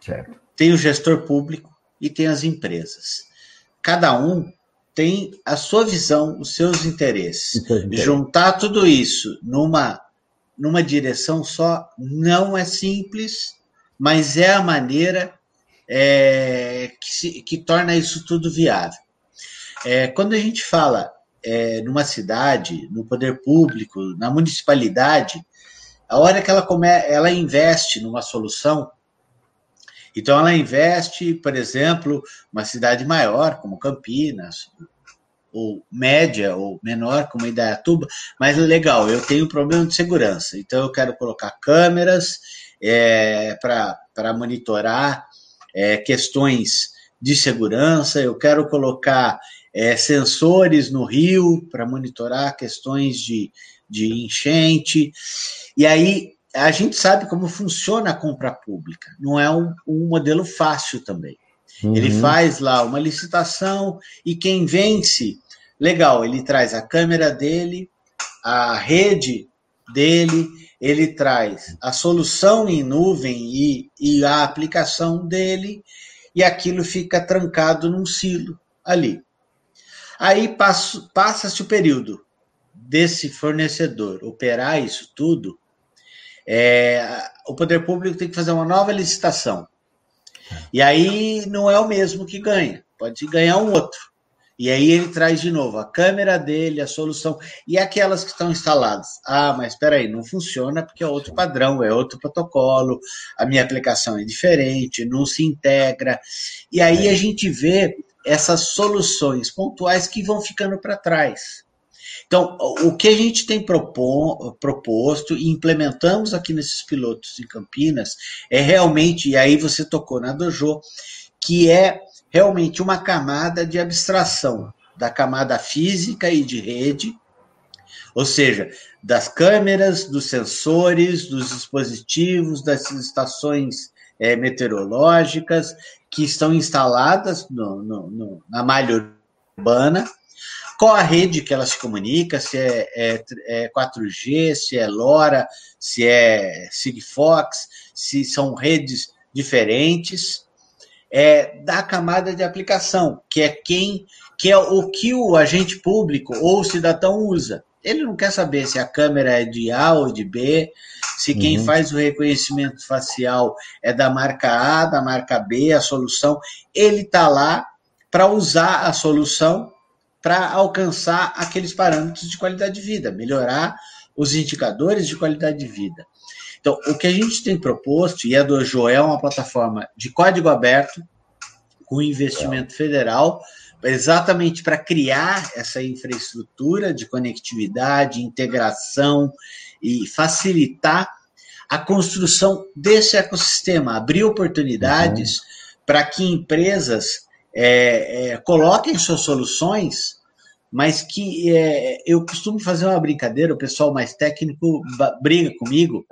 certo. tem o gestor público e tem as empresas. Cada um tem a sua visão, os seus interesses. Juntar tudo isso numa, numa direção só não é simples mas é a maneira é, que, se, que, torna isso tudo viável. É, quando a gente fala é, numa cidade, no poder público, na municipalidade, a hora que ela, come, ela investe numa solução, então ela investe, por exemplo, uma cidade maior, como Campinas, ou média ou menor, como Idaiatuba, mas legal, eu tenho problema de segurança, então eu quero colocar câmeras é, para monitorar é, questões de segurança, eu quero colocar é, sensores no rio para monitorar questões de, de enchente. E aí a gente sabe como funciona a compra pública, não é um, um modelo fácil também. Uhum. Ele faz lá uma licitação e quem vence, legal, ele traz a câmera dele, a rede dele, ele traz a solução em nuvem e, e a aplicação dele, e aquilo fica trancado num silo ali. Aí passa-se o período desse fornecedor operar isso tudo, é, o poder público tem que fazer uma nova licitação. E aí não é o mesmo que ganha, pode ganhar um outro. E aí ele traz de novo a câmera dele, a solução, e aquelas que estão instaladas. Ah, mas espera aí, não funciona porque é outro padrão, é outro protocolo, a minha aplicação é diferente, não se integra. E aí a gente vê essas soluções pontuais que vão ficando para trás. Então, o que a gente tem proposto e implementamos aqui nesses pilotos em Campinas é realmente, e aí você tocou na Dojo, que é realmente uma camada de abstração da camada física e de rede, ou seja, das câmeras, dos sensores, dos dispositivos, das estações é, meteorológicas que estão instaladas no, no, no, na malha urbana, qual a rede que ela se comunica, se é, é, é 4G, se é LoRa, se é Sigfox, se são redes diferentes é, da camada de aplicação, que é quem que é o que o agente público ou o cidadão usa. Ele não quer saber se a câmera é de A ou de B, se quem uhum. faz o reconhecimento facial é da marca A, da marca B, a solução. Ele está lá para usar a solução para alcançar aqueles parâmetros de qualidade de vida, melhorar os indicadores de qualidade de vida. Então, o que a gente tem proposto, e a Dojo é uma plataforma de código aberto, com investimento federal, exatamente para criar essa infraestrutura de conectividade, integração e facilitar a construção desse ecossistema, abrir oportunidades uhum. para que empresas é, é, coloquem suas soluções, mas que é, eu costumo fazer uma brincadeira, o pessoal mais técnico briga comigo.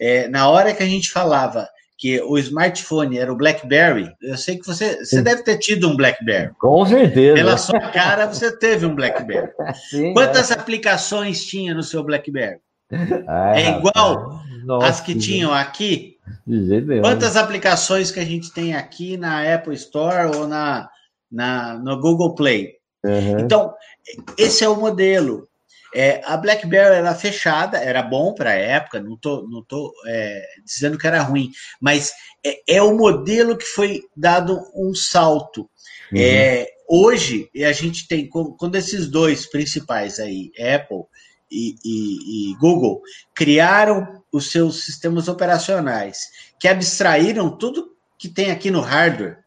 É. é. na hora que a gente falava que o smartphone era o BlackBerry, eu sei que você, você deve ter tido um BlackBerry.
Com certeza.
Pela sua cara, você teve um BlackBerry. Sim, Quantas é. aplicações tinha no seu BlackBerry? É, é igual Nossa, as que tinham aqui? Quantas aplicações que a gente tem aqui na Apple Store ou na, na no Google Play? Uhum. Então, esse é o modelo. É, a BlackBerry era fechada, era bom para a época, não tô, não tô é, dizendo que era ruim, mas é, é, o modelo que foi dado um salto. Uhum. É, hoje, a gente tem, quando esses dois principais aí, Apple e, e, e Google, criaram os seus sistemas operacionais, que abstraíram tudo que tem aqui no hardware.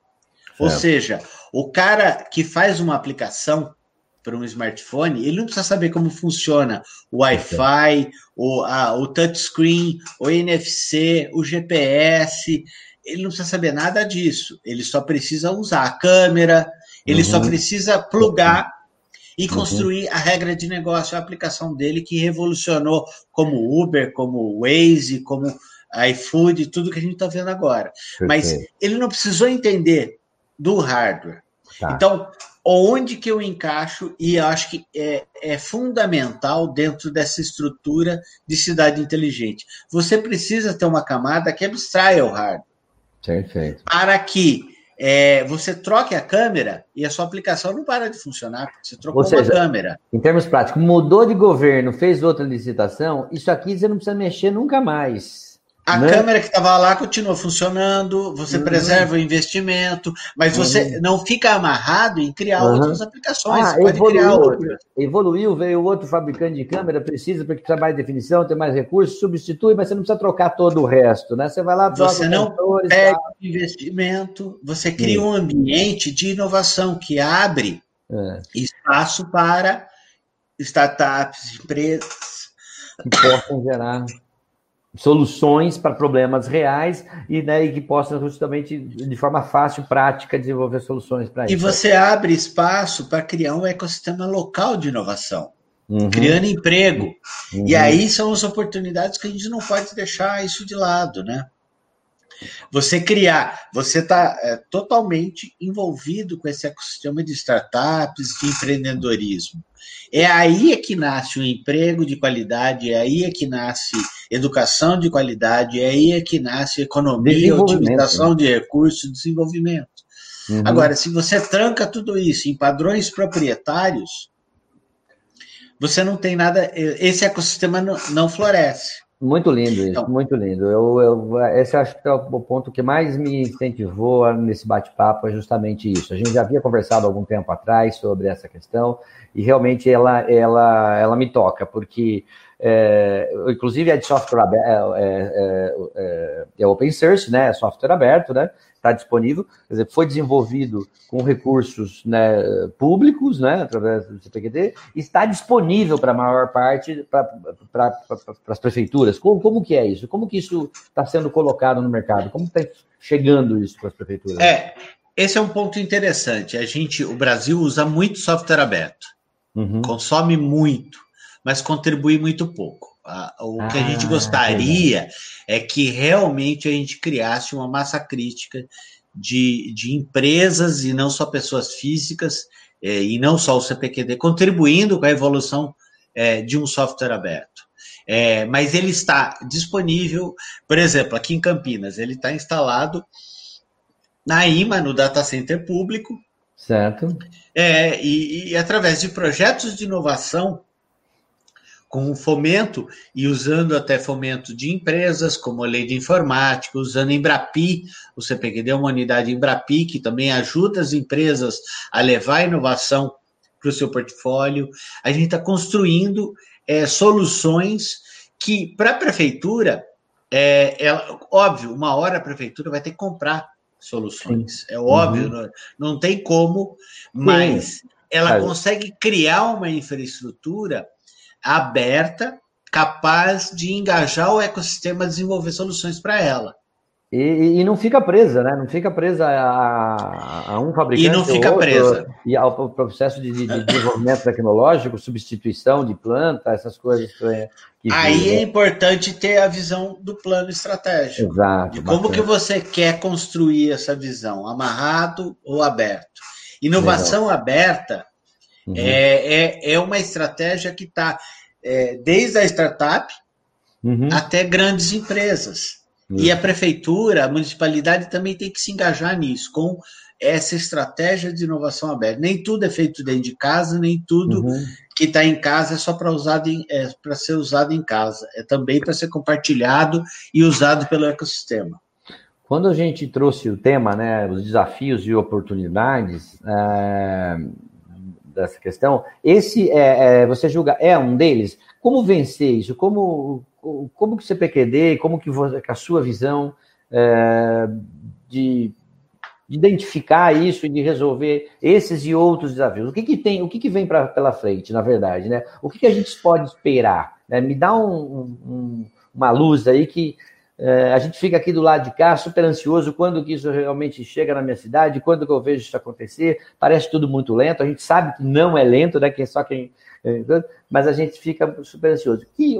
Ou seja, o cara que faz uma aplicação, para um smartphone, ele não precisa saber como funciona o Wi-Fi, o, a, o touchscreen, o NFC, o GPS. Ele não precisa saber nada disso. Ele só precisa usar a câmera, ele uhum. só precisa plugar e uhum. construir uhum. a regra de negócio, a aplicação dele que revolucionou como Uber, como Waze, como iFood, tudo que a gente está vendo agora. Perfeito. Mas ele não precisou entender do hardware. Tá. Então, onde que eu encaixo e acho que é, é, fundamental dentro dessa estrutura de cidade inteligente. Você precisa ter uma camada que abstraia o hardware.
Perfeito.
Para que é, você troque a câmera e a sua aplicação não para de funcionar, porque você trocou seja, uma câmera.
Em termos práticos, mudou de governo, fez outra licitação, isso aqui você não precisa mexer nunca mais.
A né? câmera que estava lá continua funcionando, você uhum. preserva o investimento, mas você uhum. não fica amarrado em criar uhum. outras aplicações. Ah,
pode evoluiu, criar outras. Evoluiu, veio outro fabricante de câmera, precisa porque precisa mais definição, tem mais recursos, substitui, mas você não precisa trocar todo o resto, né? Você vai lá,
troca Você não perde tá. investimento, você cria um ambiente de inovação que abre é. espaço para startups, empresas
que possam gerar soluções para problemas reais e, né, e que possa justamente de forma fácil, prática, desenvolver soluções para
isso. E você abre espaço para criar um ecossistema local de inovação, uhum. criando emprego. Uhum. E aí são as oportunidades que a gente não pode deixar isso de lado, né? Você criar, você está é, totalmente envolvido com esse ecossistema de startups, de empreendedorismo. É aí é que nasce o um emprego de qualidade, é aí é que nasce educação de qualidade, é aí é que nasce economia, otimização de recursos, desenvolvimento. Uhum. Agora, se você tranca tudo isso em padrões proprietários, você não tem nada, esse ecossistema não, não floresce.
Muito lindo isso, então, muito lindo. Eu, eu, esse acho que é o ponto que mais me incentivou nesse bate-papo, é justamente isso. A gente já havia conversado algum tempo atrás sobre essa questão, e realmente ela, ela, ela me toca, porque é, inclusive é de software aberto, é, é, é, é, open source, né? É software aberto, né? Está disponível, quer dizer, foi desenvolvido com recursos né, públicos, né? Através do CPQD, está disponível para a maior parte para pra, as prefeituras. Como, como que é isso? Como que isso está sendo colocado no mercado? Como está chegando isso para as prefeituras?
É, esse é um ponto interessante. A gente, o Brasil usa muito software aberto, uhum. consome muito mas contribui muito pouco. O que a gente ah, gostaria é que realmente a gente criasse uma massa crítica de, de empresas e não só pessoas físicas, é, e não só o CPQD, contribuindo com a evolução é, de um software aberto. É, mas ele está disponível, por exemplo, aqui em Campinas, ele está instalado na IMA, no data center público.
Certo.
É, e, e através de projetos de inovação com o fomento e usando até fomento de empresas, como a lei de informática, usando Embrapi, o CPQD é uma unidade Embrapi, que também ajuda as empresas a levar a inovação para o seu portfólio. A gente está construindo é, soluções que, para a prefeitura, é, é, óbvio, uma hora a prefeitura vai ter que comprar soluções. É óbvio, uhum. não, não, tem como, mas Sim. ela consegue criar uma infraestrutura aberta capaz de engajar o ecossistema a desenvolver soluções para ela.
E, e, não fica presa, né? Não fica presa a, a um fabricante.
E não fica outro, presa.
E ao processo de, de, desenvolvimento tecnológico, substituição de planta, essas coisas.
Que Aí é importante ter a visão do plano estratégico.
Exato.
De como que você quer construir essa visão, amarrado ou aberto. Inovação Legal. aberta uhum. é, é, é uma estratégia que está é, desde a startup uhum. até grandes empresas. Uhum. E a prefeitura, a municipalidade também tem que se engajar nisso, com essa estratégia de inovação aberta. Nem tudo é feito dentro de casa, nem tudo uhum. que está em casa é só para é, para ser usado em casa. É também para ser compartilhado e usado pelo ecossistema.
Quando a gente trouxe o tema, né, os desafios e oportunidades é, dessa questão, esse é, é, você julga é um deles? Como vencer isso? Como como que o CPQD, como que, você, a sua visão é, de, de, identificar isso e de resolver esses e outros desafios? O que, que tem, o que, que vem pra, pela frente, na verdade, né? O que, que a gente pode esperar? Né? Me dá um, um, uma luz aí que é, a gente fica aqui do lado de cá super ansioso quando que isso realmente chega na minha cidade, quando que eu vejo isso acontecer. Parece tudo muito lento, a gente sabe que não é lento, né? Que é só quem. É, mas a gente fica super ansioso. E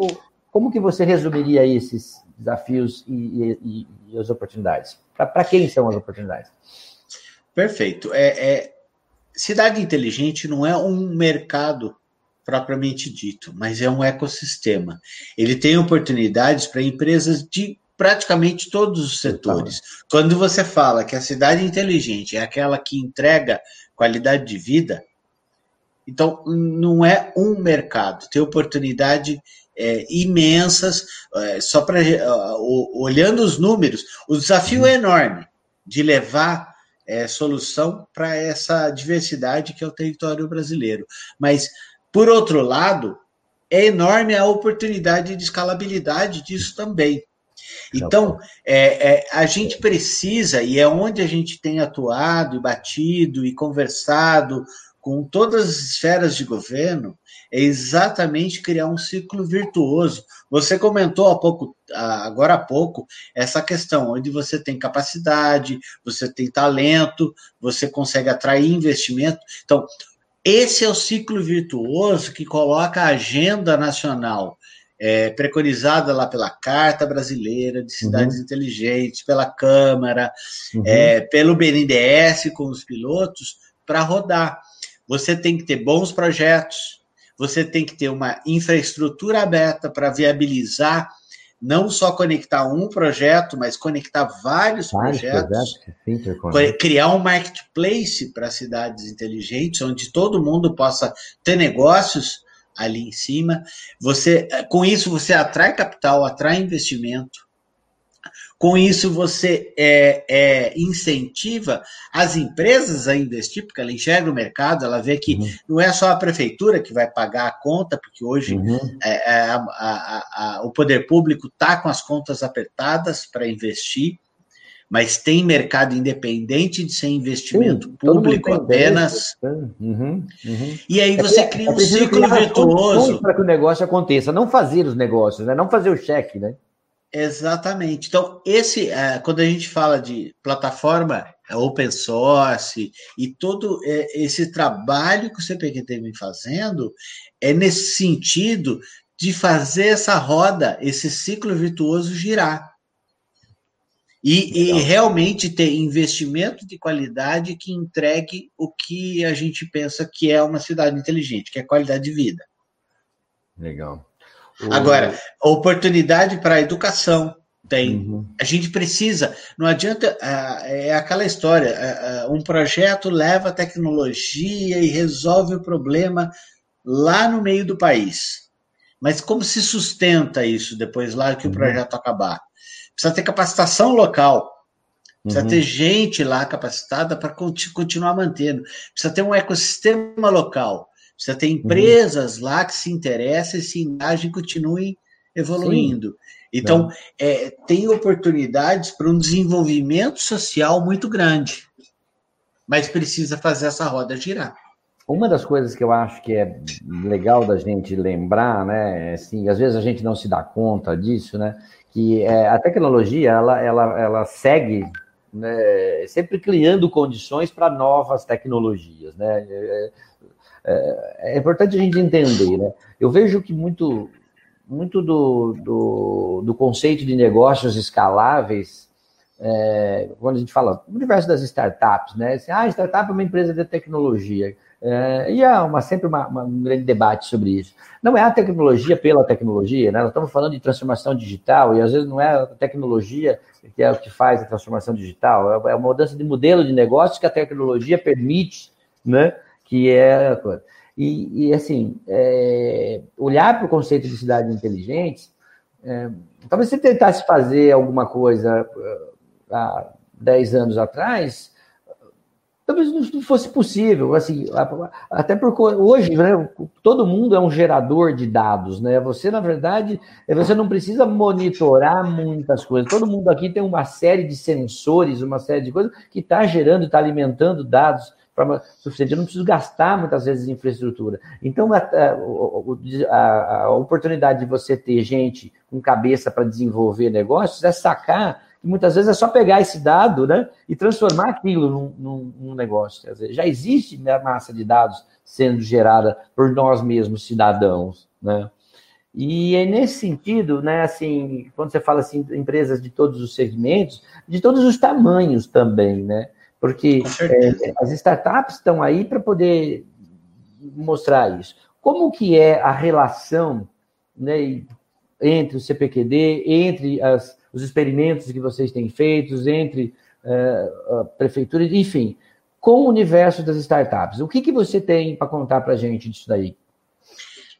como que você resumiria esses desafios e, e, e as oportunidades? Para quem são as oportunidades?
Perfeito. É, é, cidade inteligente não é um mercado propriamente dito, mas é um ecossistema. Ele tem oportunidades para empresas de praticamente todos os setores. Quando você fala que a cidade inteligente é aquela que entrega qualidade de vida, então não é um mercado, tem oportunidade é, imensas, é, só para uh, olhando os números, o desafio é enorme de levar é, solução para essa diversidade que é o território brasileiro. Mas, por outro lado, é enorme a oportunidade de escalabilidade disso também. Então, é, é, a gente precisa, e é onde a gente tem atuado e batido e conversado com todas as esferas de governo, é exatamente criar um ciclo virtuoso. Você comentou há pouco, agora há pouco, essa questão onde você tem capacidade, você tem talento, você consegue atrair investimento. Então, esse é o ciclo virtuoso que coloca a agenda nacional é, preconizada lá pela Carta Brasileira de Cidades uhum. Inteligentes, pela Câmara, uhum. é, pelo BNDES com os pilotos, para rodar. Você tem que ter bons projetos, você tem que ter uma infraestrutura aberta para viabilizar não só conectar um projeto, mas conectar vários, vários projetos, projetos criar um marketplace para cidades inteligentes, onde todo mundo possa ter negócios ali em cima. Você, com isso, você atrai capital, atrai investimento, com isso, você é, é, incentiva as empresas a investir, porque ela enxerga o mercado, ela vê que uhum. não é só a prefeitura que vai pagar a conta, porque hoje uhum. é, é a, a, a, o poder público está com as contas apertadas para investir, mas tem mercado independente de ser investimento Sim, público apenas. Uhum, uhum. E aí é você é, cria um ciclo virtuoso.
Para que o negócio aconteça, não fazer os negócios, né? não fazer o cheque, né?
Exatamente. Então, esse, é, quando a gente fala de plataforma é, open source e todo é, esse trabalho que o CPQT vem fazendo, é nesse sentido de fazer essa roda, esse ciclo virtuoso girar. E, e, realmente ter investimento de qualidade que entregue o que a gente pensa que é uma cidade inteligente, que é qualidade de vida.
Legal.
Agora, oportunidade para a educação tem. Uhum. A gente precisa, não adianta, é aquela história, um projeto leva tecnologia e resolve o problema lá no meio do país. Mas como se sustenta isso depois lá que uhum. o projeto acabar? Precisa ter capacitação local. Precisa uhum. ter gente lá capacitada para continuar mantendo. Precisa ter um ecossistema local. Precisa ter uhum. empresas uhum. lá que se interessem, se engajem e continuem evoluindo. Sim. Então, é, tem oportunidades para um desenvolvimento social muito grande, mas precisa fazer essa roda girar.
Uma das coisas que eu acho que é legal da gente lembrar, né, assim, às vezes a gente não se dá conta disso, né, que é, a tecnologia, ela, ela, ela segue né, sempre criando condições para novas tecnologias, né, é, é, é, importante a gente entender, né, eu vejo que muito, muito do, do, do conceito de negócios escaláveis, é, quando a gente fala no universo das startups, né? Assim, ah, startup é uma empresa de tecnologia. É, e há uma, sempre uma, uma, um grande debate sobre isso. Não é a tecnologia pela tecnologia, né? Nós estamos falando de transformação digital e às vezes não é a tecnologia que é o que faz a transformação digital, é, é uma mudança de modelo de negócio que a tecnologia permite, né? Que é a coisa. E, e assim, é, olhar para o conceito de cidades inteligentes, é, talvez você tentasse fazer alguma coisa uh, há 10 anos atrás, talvez não fosse possível, assim, até porque hoje, né, todo mundo é um gerador de dados, né? Você, na verdade, você não precisa monitorar muitas coisas. Todo mundo aqui tem uma série de sensores, uma série de coisas que está gerando, está alimentando dados para suficiente. Eu não preciso gastar muitas vezes infraestrutura. Então, a, a, a oportunidade de você ter gente com cabeça para desenvolver negócios é sacar que muitas vezes é só pegar esse dado né, e transformar aquilo num, num, num negócio. Quer dizer, já existe né, massa de dados sendo gerada por nós mesmos, cidadãos. Né? E é nesse sentido, né, assim, quando você fala assim, empresas de todos os segmentos, de todos os tamanhos também, né? Porque é, as startups estão aí para poder mostrar isso. Como que é a relação né, entre o CPQD, entre as, os experimentos que vocês têm feitos entre uh, a prefeitura, enfim, com o universo das startups. O que, que você tem para contar para a gente disso daí?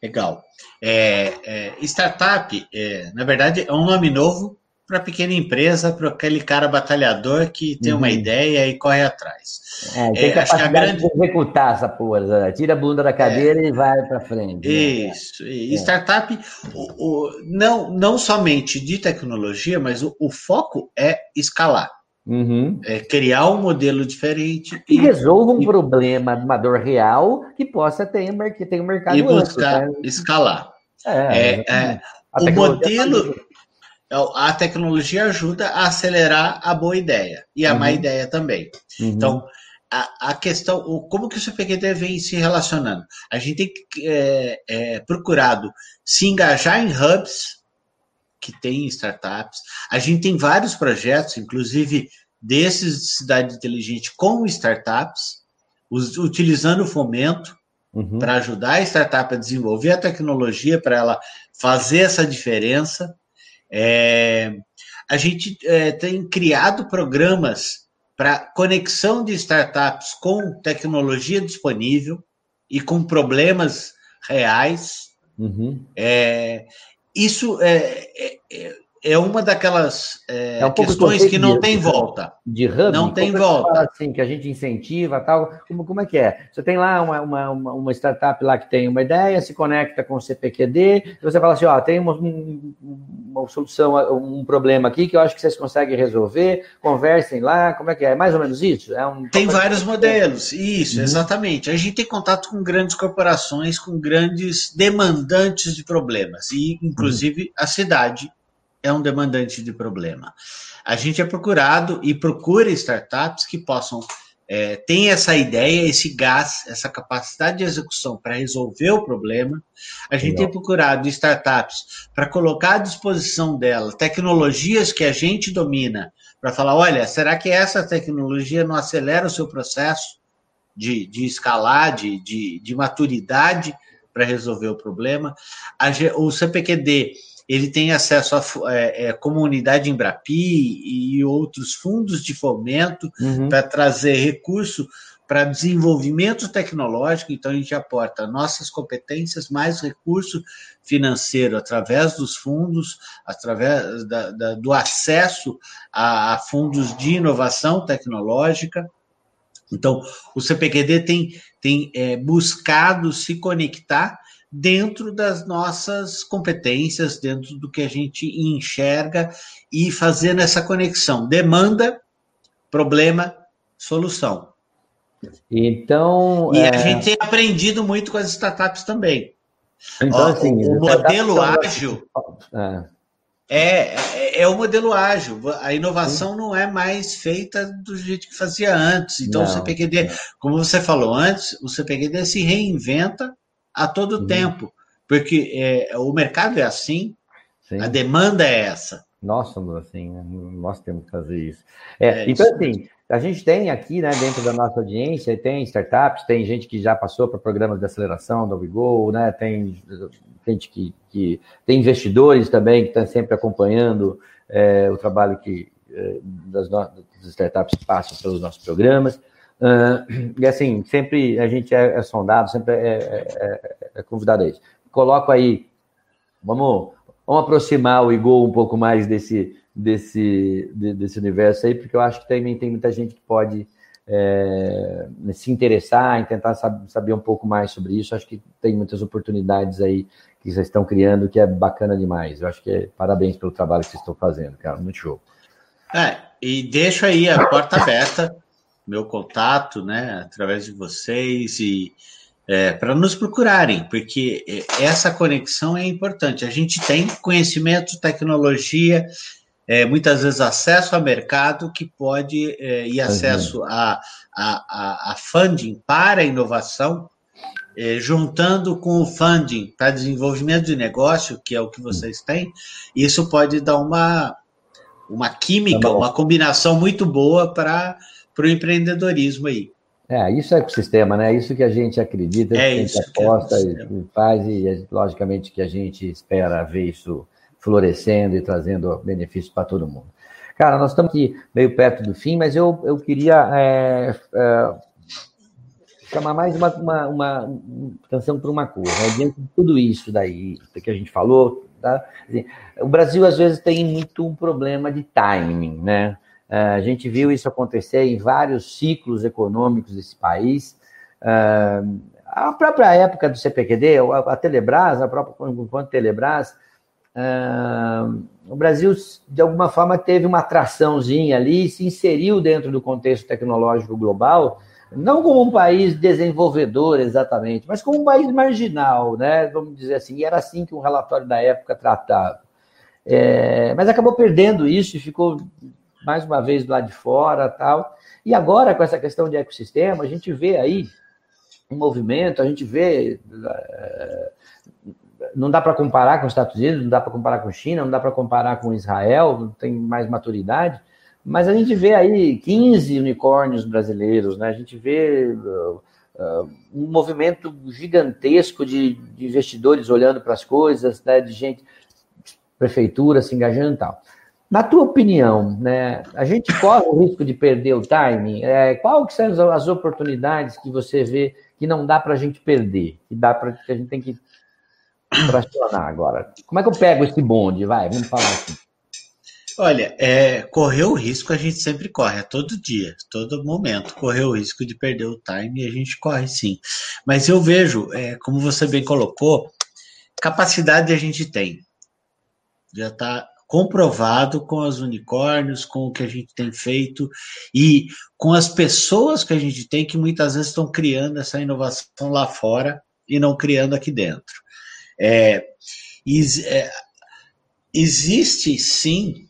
Legal. É, é, startup, é, na verdade, é um nome novo para pequena empresa, para aquele cara batalhador que tem uhum. uma ideia e corre atrás.
É, tem é, acho que a grande... de executar essa porra, tira a bunda da cadeira é. e vai para frente.
Né? Isso. Né? E startup, o, o, não, não somente de tecnologia, mas o, o foco é escalar. Uhum. É criar um modelo diferente.
E, e resolva um e, problema, uma dor real que possa ter, que tenha um mercado
E buscar né? escalar. É, é o modelo é a tecnologia ajuda a acelerar a boa ideia e a uhum. má ideia também. Uhum. Então, a, a, questão, o, como que o CPQD vem se relacionando? A gente tem é, é, procurado se engajar em hubs que tem startups. A gente tem vários projetos, inclusive desses de cidade inteligente com startups, utilizando o fomento uhum. para ajudar a startup a desenvolver a tecnologia para ela fazer essa diferença. É, a gente é, tem criado programas para conexão de startups com tecnologia disponível e com problemas reais. Uhum. É, isso é, é, é é uma daquelas é, é um questões que não tem volta.
De hub, não tem volta. Assim, que a gente incentiva tal. Como, como é que é? Você tem lá uma, uma, uma startup lá que tem uma ideia, se conecta com o CPQD, você fala assim, ó, tem uma, uma solução, um problema aqui que eu acho que vocês conseguem resolver, conversem lá, como é que é? é mais ou menos isso? É
um... Tem vários modelos, isso, uhum. exatamente. A gente tem contato com grandes corporações, com grandes demandantes de problemas, e inclusive uhum. a cidade é um demandante de problema. A gente é procurado e procura startups que possam é, ter essa ideia, esse gás, essa capacidade de execução para resolver o problema. A gente Legal. tem procurado startups para colocar à disposição dela tecnologias que a gente domina, para falar: olha, será que essa tecnologia não acelera o seu processo de, de escalar, de, de, de maturidade para resolver o problema? A, o CPQD ele tem acesso à é, é, comunidade Embrapi e outros fundos de fomento uhum. para trazer recurso para desenvolvimento tecnológico, então a gente aporta nossas competências, mais recurso financeiro através dos fundos, através da, da, do acesso a, a, fundos de inovação tecnológica. Então, o CPQD tem, tem é, buscado se conectar dentro das nossas competências, dentro do que a gente enxerga e fazendo essa conexão demanda, problema, solução. Então. E é... a gente tem aprendido muito com as startups também. Então, Ó, assim, o modelo ágil. É. É, é, é, o modelo ágil. A inovação Sim. não é mais feita do jeito que fazia antes. Então, não. o CPQD, como você falou antes, o CPQD se reinventa a todo tempo, porque é, o mercado é assim, Sim. a demanda é essa.
Nós somos assim, né? nós temos que fazer isso. É, é então, isso. assim, a gente tem aqui, né, dentro da nossa audiência, tem startups, tem gente que já passou para programas de aceleração da WeGo, né, tem gente que, que tem investidores também que estão sempre acompanhando é, o trabalho que é, das, das, startups passam pelos nossos programas. Uh, e assim, sempre a gente é, é sondado, sempre é, é, é, convidado a isso. Coloco aí, vamos, vamos aproximar o Igor um pouco mais desse, desse, desse universo aí, porque eu acho que também tem muita gente que pode é, se interessar em tentar saber um pouco mais sobre isso. Acho que tem muitas oportunidades aí que vocês estão criando que é bacana demais. Eu acho que é, parabéns pelo trabalho que vocês estão fazendo, cara. Muito show.
É, e deixo aí a porta aberta, meu contato, né, através de vocês e é, para nos procurarem, porque essa conexão é importante. A gente tem conhecimento, tecnologia, é, muitas vezes acesso a mercado que pode é, e acesso a, a, a, funding para a inovação, é, juntando com o funding para desenvolvimento de negócio, que é o que vocês têm, isso pode dar uma, uma química, tá uma combinação muito boa para o empreendedorismo aí.
É, isso é ecossistema, né? Isso que a gente acredita, é que a gente aposta é e faz, e logicamente que a gente espera ver isso florescendo e trazendo benefícios para todo mundo. Cara, nós estamos aqui meio perto do fim, mas eu, eu queria é, é, chamar mais uma, uma, uma atenção para uma coisa. Né? Diante de tudo isso daí que a gente falou, tá? assim, o Brasil às vezes tem muito um problema de timing, né? É, a gente viu isso acontecer em vários ciclos econômicos desse país. É, a própria época do CPQD, a Telebrás, a própria enquanto Telebrás, o Brasil, de alguma forma, teve uma atraçãozinha ali, se inseriu dentro do contexto tecnológico global, não como um país desenvolvedor exatamente, mas como um país marginal, né? Vamos dizer assim, e era assim que um relatório da época tratava. É, mas acabou perdendo isso e ficou mais uma vez do lado de fora tal. E agora, com essa questão de ecossistema, a gente vê aí um movimento, a gente vê é, não dá para comparar com os Estados Unidos, não dá para comparar com China, não dá para comparar com Israel, não tem mais maturidade, mas a gente vê aí 15 unicórnios brasileiros, né? A gente vê uh, um movimento gigantesco de, de investidores olhando para as coisas, né? De gente, prefeitura se engajando e tal. Na tua opinião, né, a gente corre o risco de perder o timing? É, qual que são as oportunidades que você vê que não dá para a gente perder, que dá para a gente tem que tracionar agora. Como é que eu pego esse bonde? Vai, vamos falar assim.
Olha, é, correr o risco a gente sempre corre, a todo dia, todo momento. Correr o risco de perder o time a gente corre sim. Mas eu vejo, é, como você bem colocou, capacidade a gente tem. Já está comprovado com os unicórnios, com o que a gente tem feito e com as pessoas que a gente tem que muitas vezes estão criando essa inovação lá fora e não criando aqui dentro. É, é, existe sim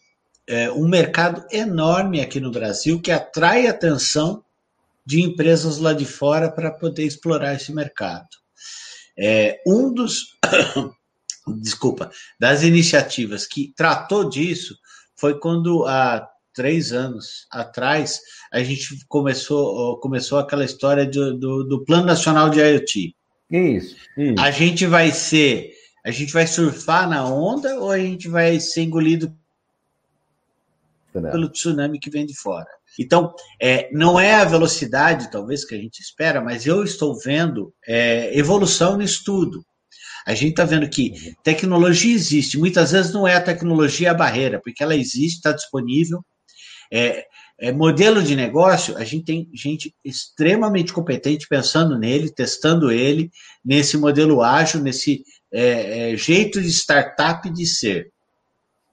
é, um mercado enorme aqui no Brasil que atrai atenção de empresas lá de fora para poder explorar esse mercado. É, um dos, desculpa, das iniciativas que tratou disso foi quando há três anos atrás a gente começou, começou aquela história do, do, do Plano Nacional de IoT. Isso, isso. A gente vai ser. A gente vai surfar na onda ou a gente vai ser engolido pelo tsunami que vem de fora? Então, é, não é a velocidade, talvez, que a gente espera, mas eu estou vendo é, evolução no estudo. A gente está vendo que tecnologia existe. Muitas vezes não é a tecnologia a barreira, porque ela existe, está disponível. É, é, modelo de negócio, a gente tem gente extremamente competente pensando nele, testando ele, nesse modelo ágil, nesse é, é, jeito de startup de ser.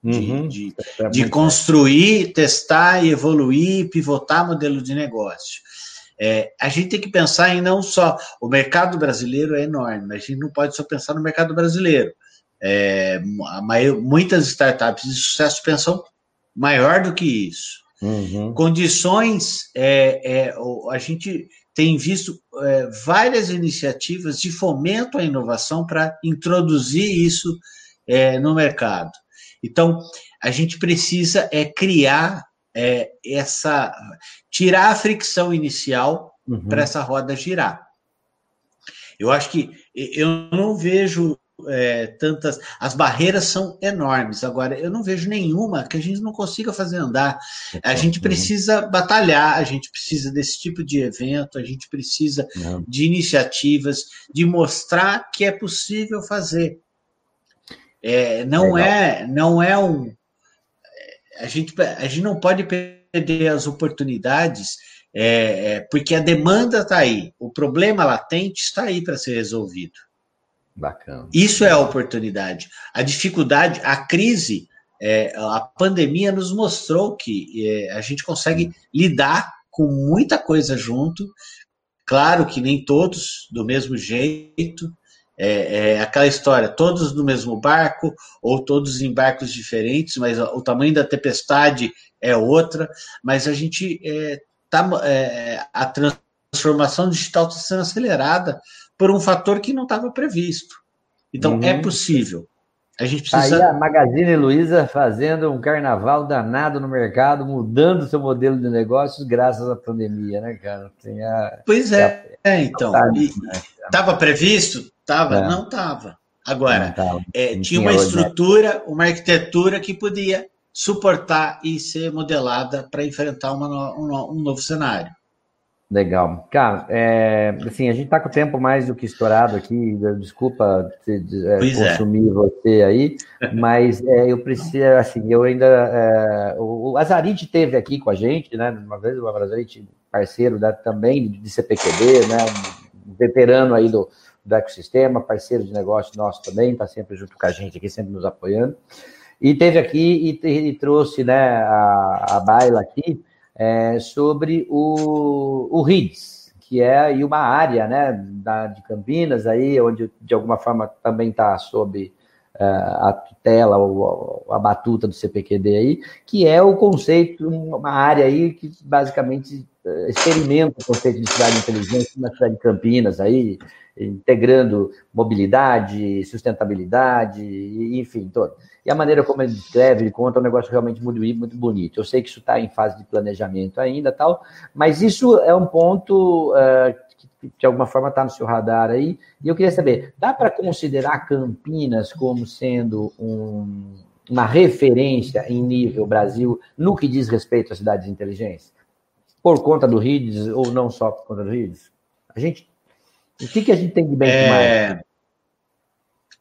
Uhum. De, de, é de construir, testar, evoluir, pivotar modelo de negócio. É, a gente tem que pensar em não só. O mercado brasileiro é enorme, mas a gente não pode só pensar no mercado brasileiro. É, maior, muitas startups de sucesso pensam maior do que isso. Uhum. Condições, é, é, a gente tem visto é, várias iniciativas de fomento à inovação para introduzir isso é, no mercado. Então, a gente precisa é, criar é, essa. tirar a fricção inicial uhum. para essa roda girar. Eu acho que eu não vejo é, tantas. As barreiras são enormes. Agora, eu não vejo nenhuma que a gente não consiga fazer andar. A gente precisa batalhar, a gente precisa desse tipo de evento, a gente precisa de iniciativas, de mostrar que é possível fazer. É, não é, não é um. A gente, a gente não pode perder as oportunidades, é, é porque a demanda está aí, o problema latente está aí para ser resolvido. Bacana. Isso é a oportunidade. A dificuldade, a crise, é, a pandemia nos mostrou que é, a gente consegue lidar com muita coisa junto. Claro que nem todos do mesmo jeito. É, é, aquela história, todos no mesmo barco ou todos em barcos diferentes, mas o tamanho da tempestade é outra. Mas a gente é, tá, é, a transformação digital está sendo acelerada por um fator que não estava previsto. Então, é uhum. é possível. A gente precisa.
Aí a Magazine Luiza fazendo um carnaval danado no mercado, mudando seu modelo de negócios graças à pandemia, né, cara?
Tem a, pois é, a... é então. Estava né? previsto? Tava? É. Não estava. Agora, é, tinha uma estrutura, uma arquitetura que podia suportar e ser modelada para enfrentar uma, um, um novo cenário.
Legal. Cara, é, assim, a gente está com o tempo mais do que estourado aqui, desculpa te, é, consumir é. você aí, mas é, eu preciso, assim, eu ainda. É, o Azarite teve aqui com a gente, né? Uma vez o Azarite, parceiro da, também de CPQD, né? Um veterano aí do, do ecossistema, parceiro de negócio nosso também, está sempre junto com a gente aqui, sempre nos apoiando. E teve aqui e, e trouxe né, a, a baila aqui é, sobre o, o RIDS, que é aí uma área né, da, de Campinas, aí, onde de alguma forma também está sob a tutela ou a batuta do CPQD aí, que é o conceito, uma área aí que basicamente uh, experimenta o conceito de cidade inteligente na cidade de Campinas aí, integrando mobilidade, sustentabilidade, enfim, todo. E a maneira como ele descreve, ele conta, é um negócio realmente muito, muito bonito. Eu sei que isso está em fase de planejamento ainda, tal, mas isso é um ponto uh, de alguma forma, está no seu radar aí. E eu queria saber, dá para considerar Campinas como sendo um, uma referência em nível Brasil no que diz respeito às cidades inteligentes? Por conta do RIDS ou não só por conta do RIDS? A gente, o que, que a gente tem de bem é...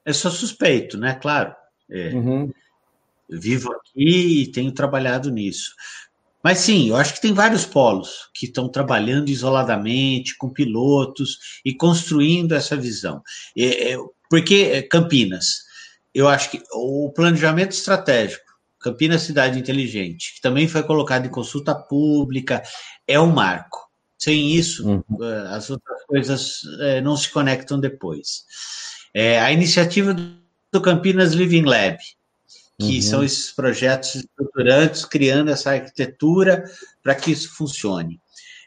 Eu sou suspeito, né? Claro. É. Uhum. Vivo aqui e tenho trabalhado nisso. Mas sim, eu acho que tem vários polos que estão trabalhando isoladamente, com pilotos e construindo essa visão. É, é, porque é, Campinas, eu acho que o planejamento estratégico, Campinas Cidade Inteligente, que também foi colocado em consulta pública, é um marco. Sem isso, uhum. É, as outras coisas é, não se conectam depois. É, a iniciativa do do Campinas Living Lab, que uhum. são esses projetos estruturantes criando essa arquitetura para que isso funcione.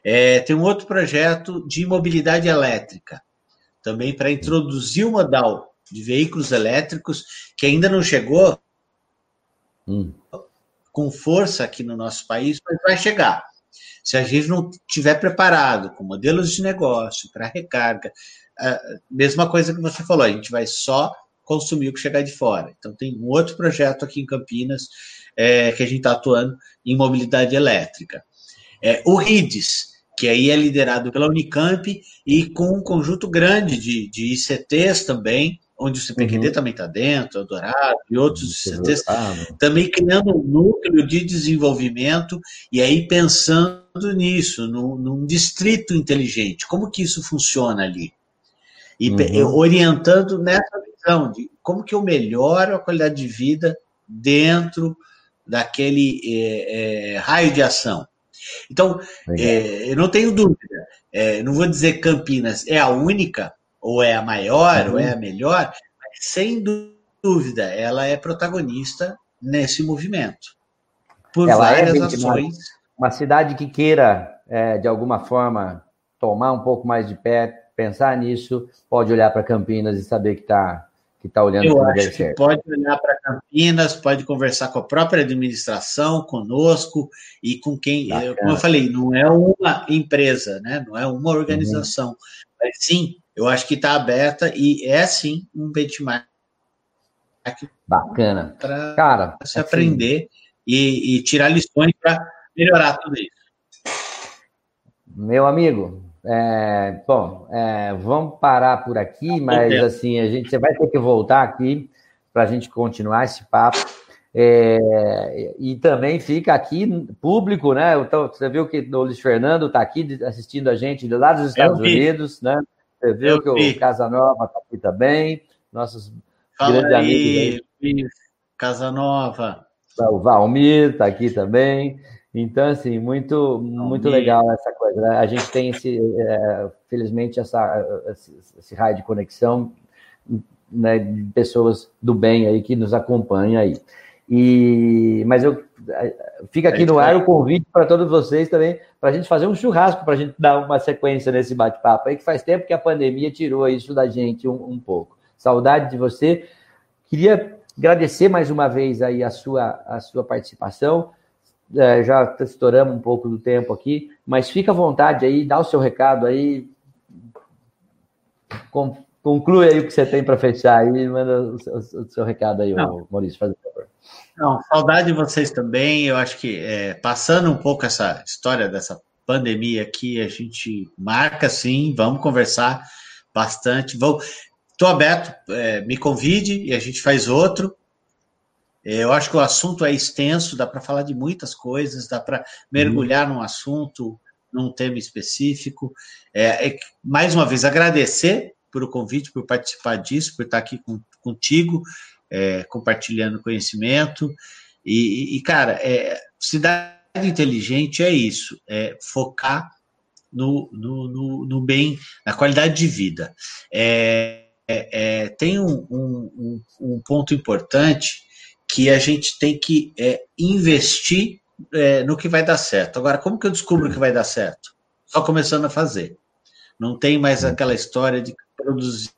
É, tem um outro projeto de mobilidade elétrica, também para introduzir o modal de veículos elétricos, que ainda não chegou uhum. com força aqui no nosso país, mas vai chegar. Se a gente não tiver preparado com modelos de negócio para recarga, a mesma coisa que você falou, a gente vai só consumir o que chegar de fora. Então, tem um outro projeto aqui em Campinas é, que a gente está atuando em mobilidade elétrica. É, o RIDES, que aí é liderado pela Unicamp e com um conjunto grande de, de ICTs também, onde o CPQD uhum. também está dentro, Dourado e outros ICTs, também criando um núcleo de desenvolvimento e aí pensando nisso, no, num distrito inteligente, como que isso funciona ali? E uhum. orientando nessa visão de como que eu melhoro a qualidade de vida dentro daquele é, é, raio de ação. Então, é, eu não tenho dúvida não vou dizer Campinas é a única, ou é a maior, uhum. ou é a melhor, mas sem dúvida, ela é protagonista nesse movimento.
Por ela é, várias ações. Uma, cidade que queira, de alguma forma, tomar um pouco mais de pé, pensar nisso, pode olhar para Campinas e saber que está que está olhando
Eu acho que pode olhar para Campinas, pode conversar com a própria administração, conosco e com quem. Bacana. Como eu falei, não é uma empresa, né? não é uma organização. Uhum. Mas sim, eu acho que está aberta e é sim um benchmark.
Bacana.
Para se assim, aprender e, e tirar lições para melhorar tudo isso.
Meu amigo, é, bom, é, vamos parar por aqui, mas assim, a gente vai ter que voltar aqui para a gente continuar esse papo. É, e também fica aqui público, né? Então, você viu que o Luiz Fernando está aqui assistindo a gente lá dos Estados Unidos, né? Você viu Eu que vi. o Casanova está aqui também, nossos
Fala grandes aí, amigos. Casanova.
O Valmir está aqui também. Então, assim, muito, muito legal essa coisa. Né? A gente tem, esse, é, felizmente, essa, esse, esse raio de conexão né, de pessoas do bem aí que nos acompanham aí. E, mas eu fica aqui no ar o convite para todos vocês também, para a gente fazer um churrasco, para a gente dar uma sequência nesse bate-papo aí, que faz tempo que a pandemia tirou isso da gente um, um pouco. Saudade de você. Queria agradecer mais uma vez aí a sua, a sua participação é, já estouramos um pouco do tempo aqui, mas fica à vontade aí, dá o seu recado aí, conclui aí o que você tem para fechar aí, manda o seu, o seu recado aí. Maurício, faz o favor.
Não, saudade de vocês também, eu acho que é, passando um pouco essa história dessa pandemia aqui, a gente marca sim, vamos conversar bastante, vou... Estou aberto, é, me convide e a gente faz outro. É, eu acho que o assunto é extenso, dá para falar de muitas coisas, dá para mergulhar uhum. num assunto, num tema específico. É, é, mais uma vez, agradecer por o convite, por participar disso, por estar aqui com, contigo, é, compartilhando conhecimento. E, e cara, é, cidade inteligente é isso, é focar no, no, no, no bem, na qualidade de vida. É, tem um, um, um ponto importante que a gente tem que é, investir é, no que vai dar certo. Agora, como que eu descubro que vai dar certo? Só começando a fazer. Não tem mais aquela história de produzir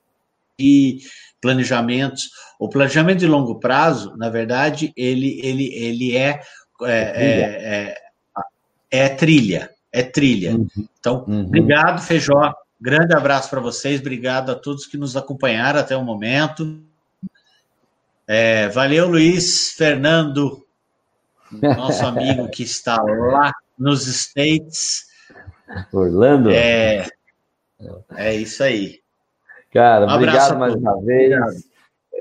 planejamentos. O planejamento de longo prazo, na verdade, ele, ele, ele é, é, é, é, é trilha. É trilha. Uhum. Então, uhum. obrigado, Feijó. Grande abraço para vocês. Obrigado a todos que nos acompanharam até o momento. É, valeu, Luiz Fernando, nosso amigo que está lá nos States.
Orlando?
É, é isso aí.
Cara, um obrigado mais uma vez. Obrigado.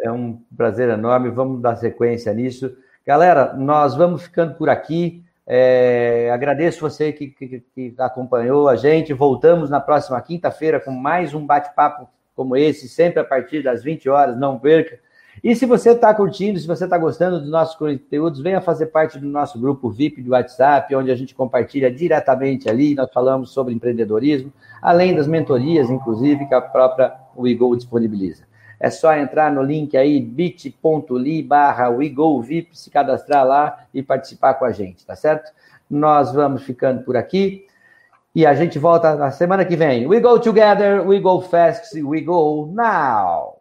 É um prazer enorme. Vamos dar sequência nisso. Galera, nós vamos ficando por aqui. É, agradeço você que, que, que, acompanhou a gente. Voltamos na próxima quinta-feira com mais um bate-papo como esse, sempre a partir das 20 horas. Não perca. E se você está curtindo, se você está gostando dos nossos conteúdos, venha fazer parte do nosso grupo VIP do WhatsApp, onde a gente compartilha diretamente ali. Nós falamos sobre empreendedorismo, além das mentorias, inclusive, que a própria WeGo disponibiliza. É só entrar no link aí, bit.ly barra WeGoVip, se cadastrar lá e participar com a gente, tá certo? Nós vamos ficando por aqui e a gente volta na semana que vem. We go together, we go fast, we go now.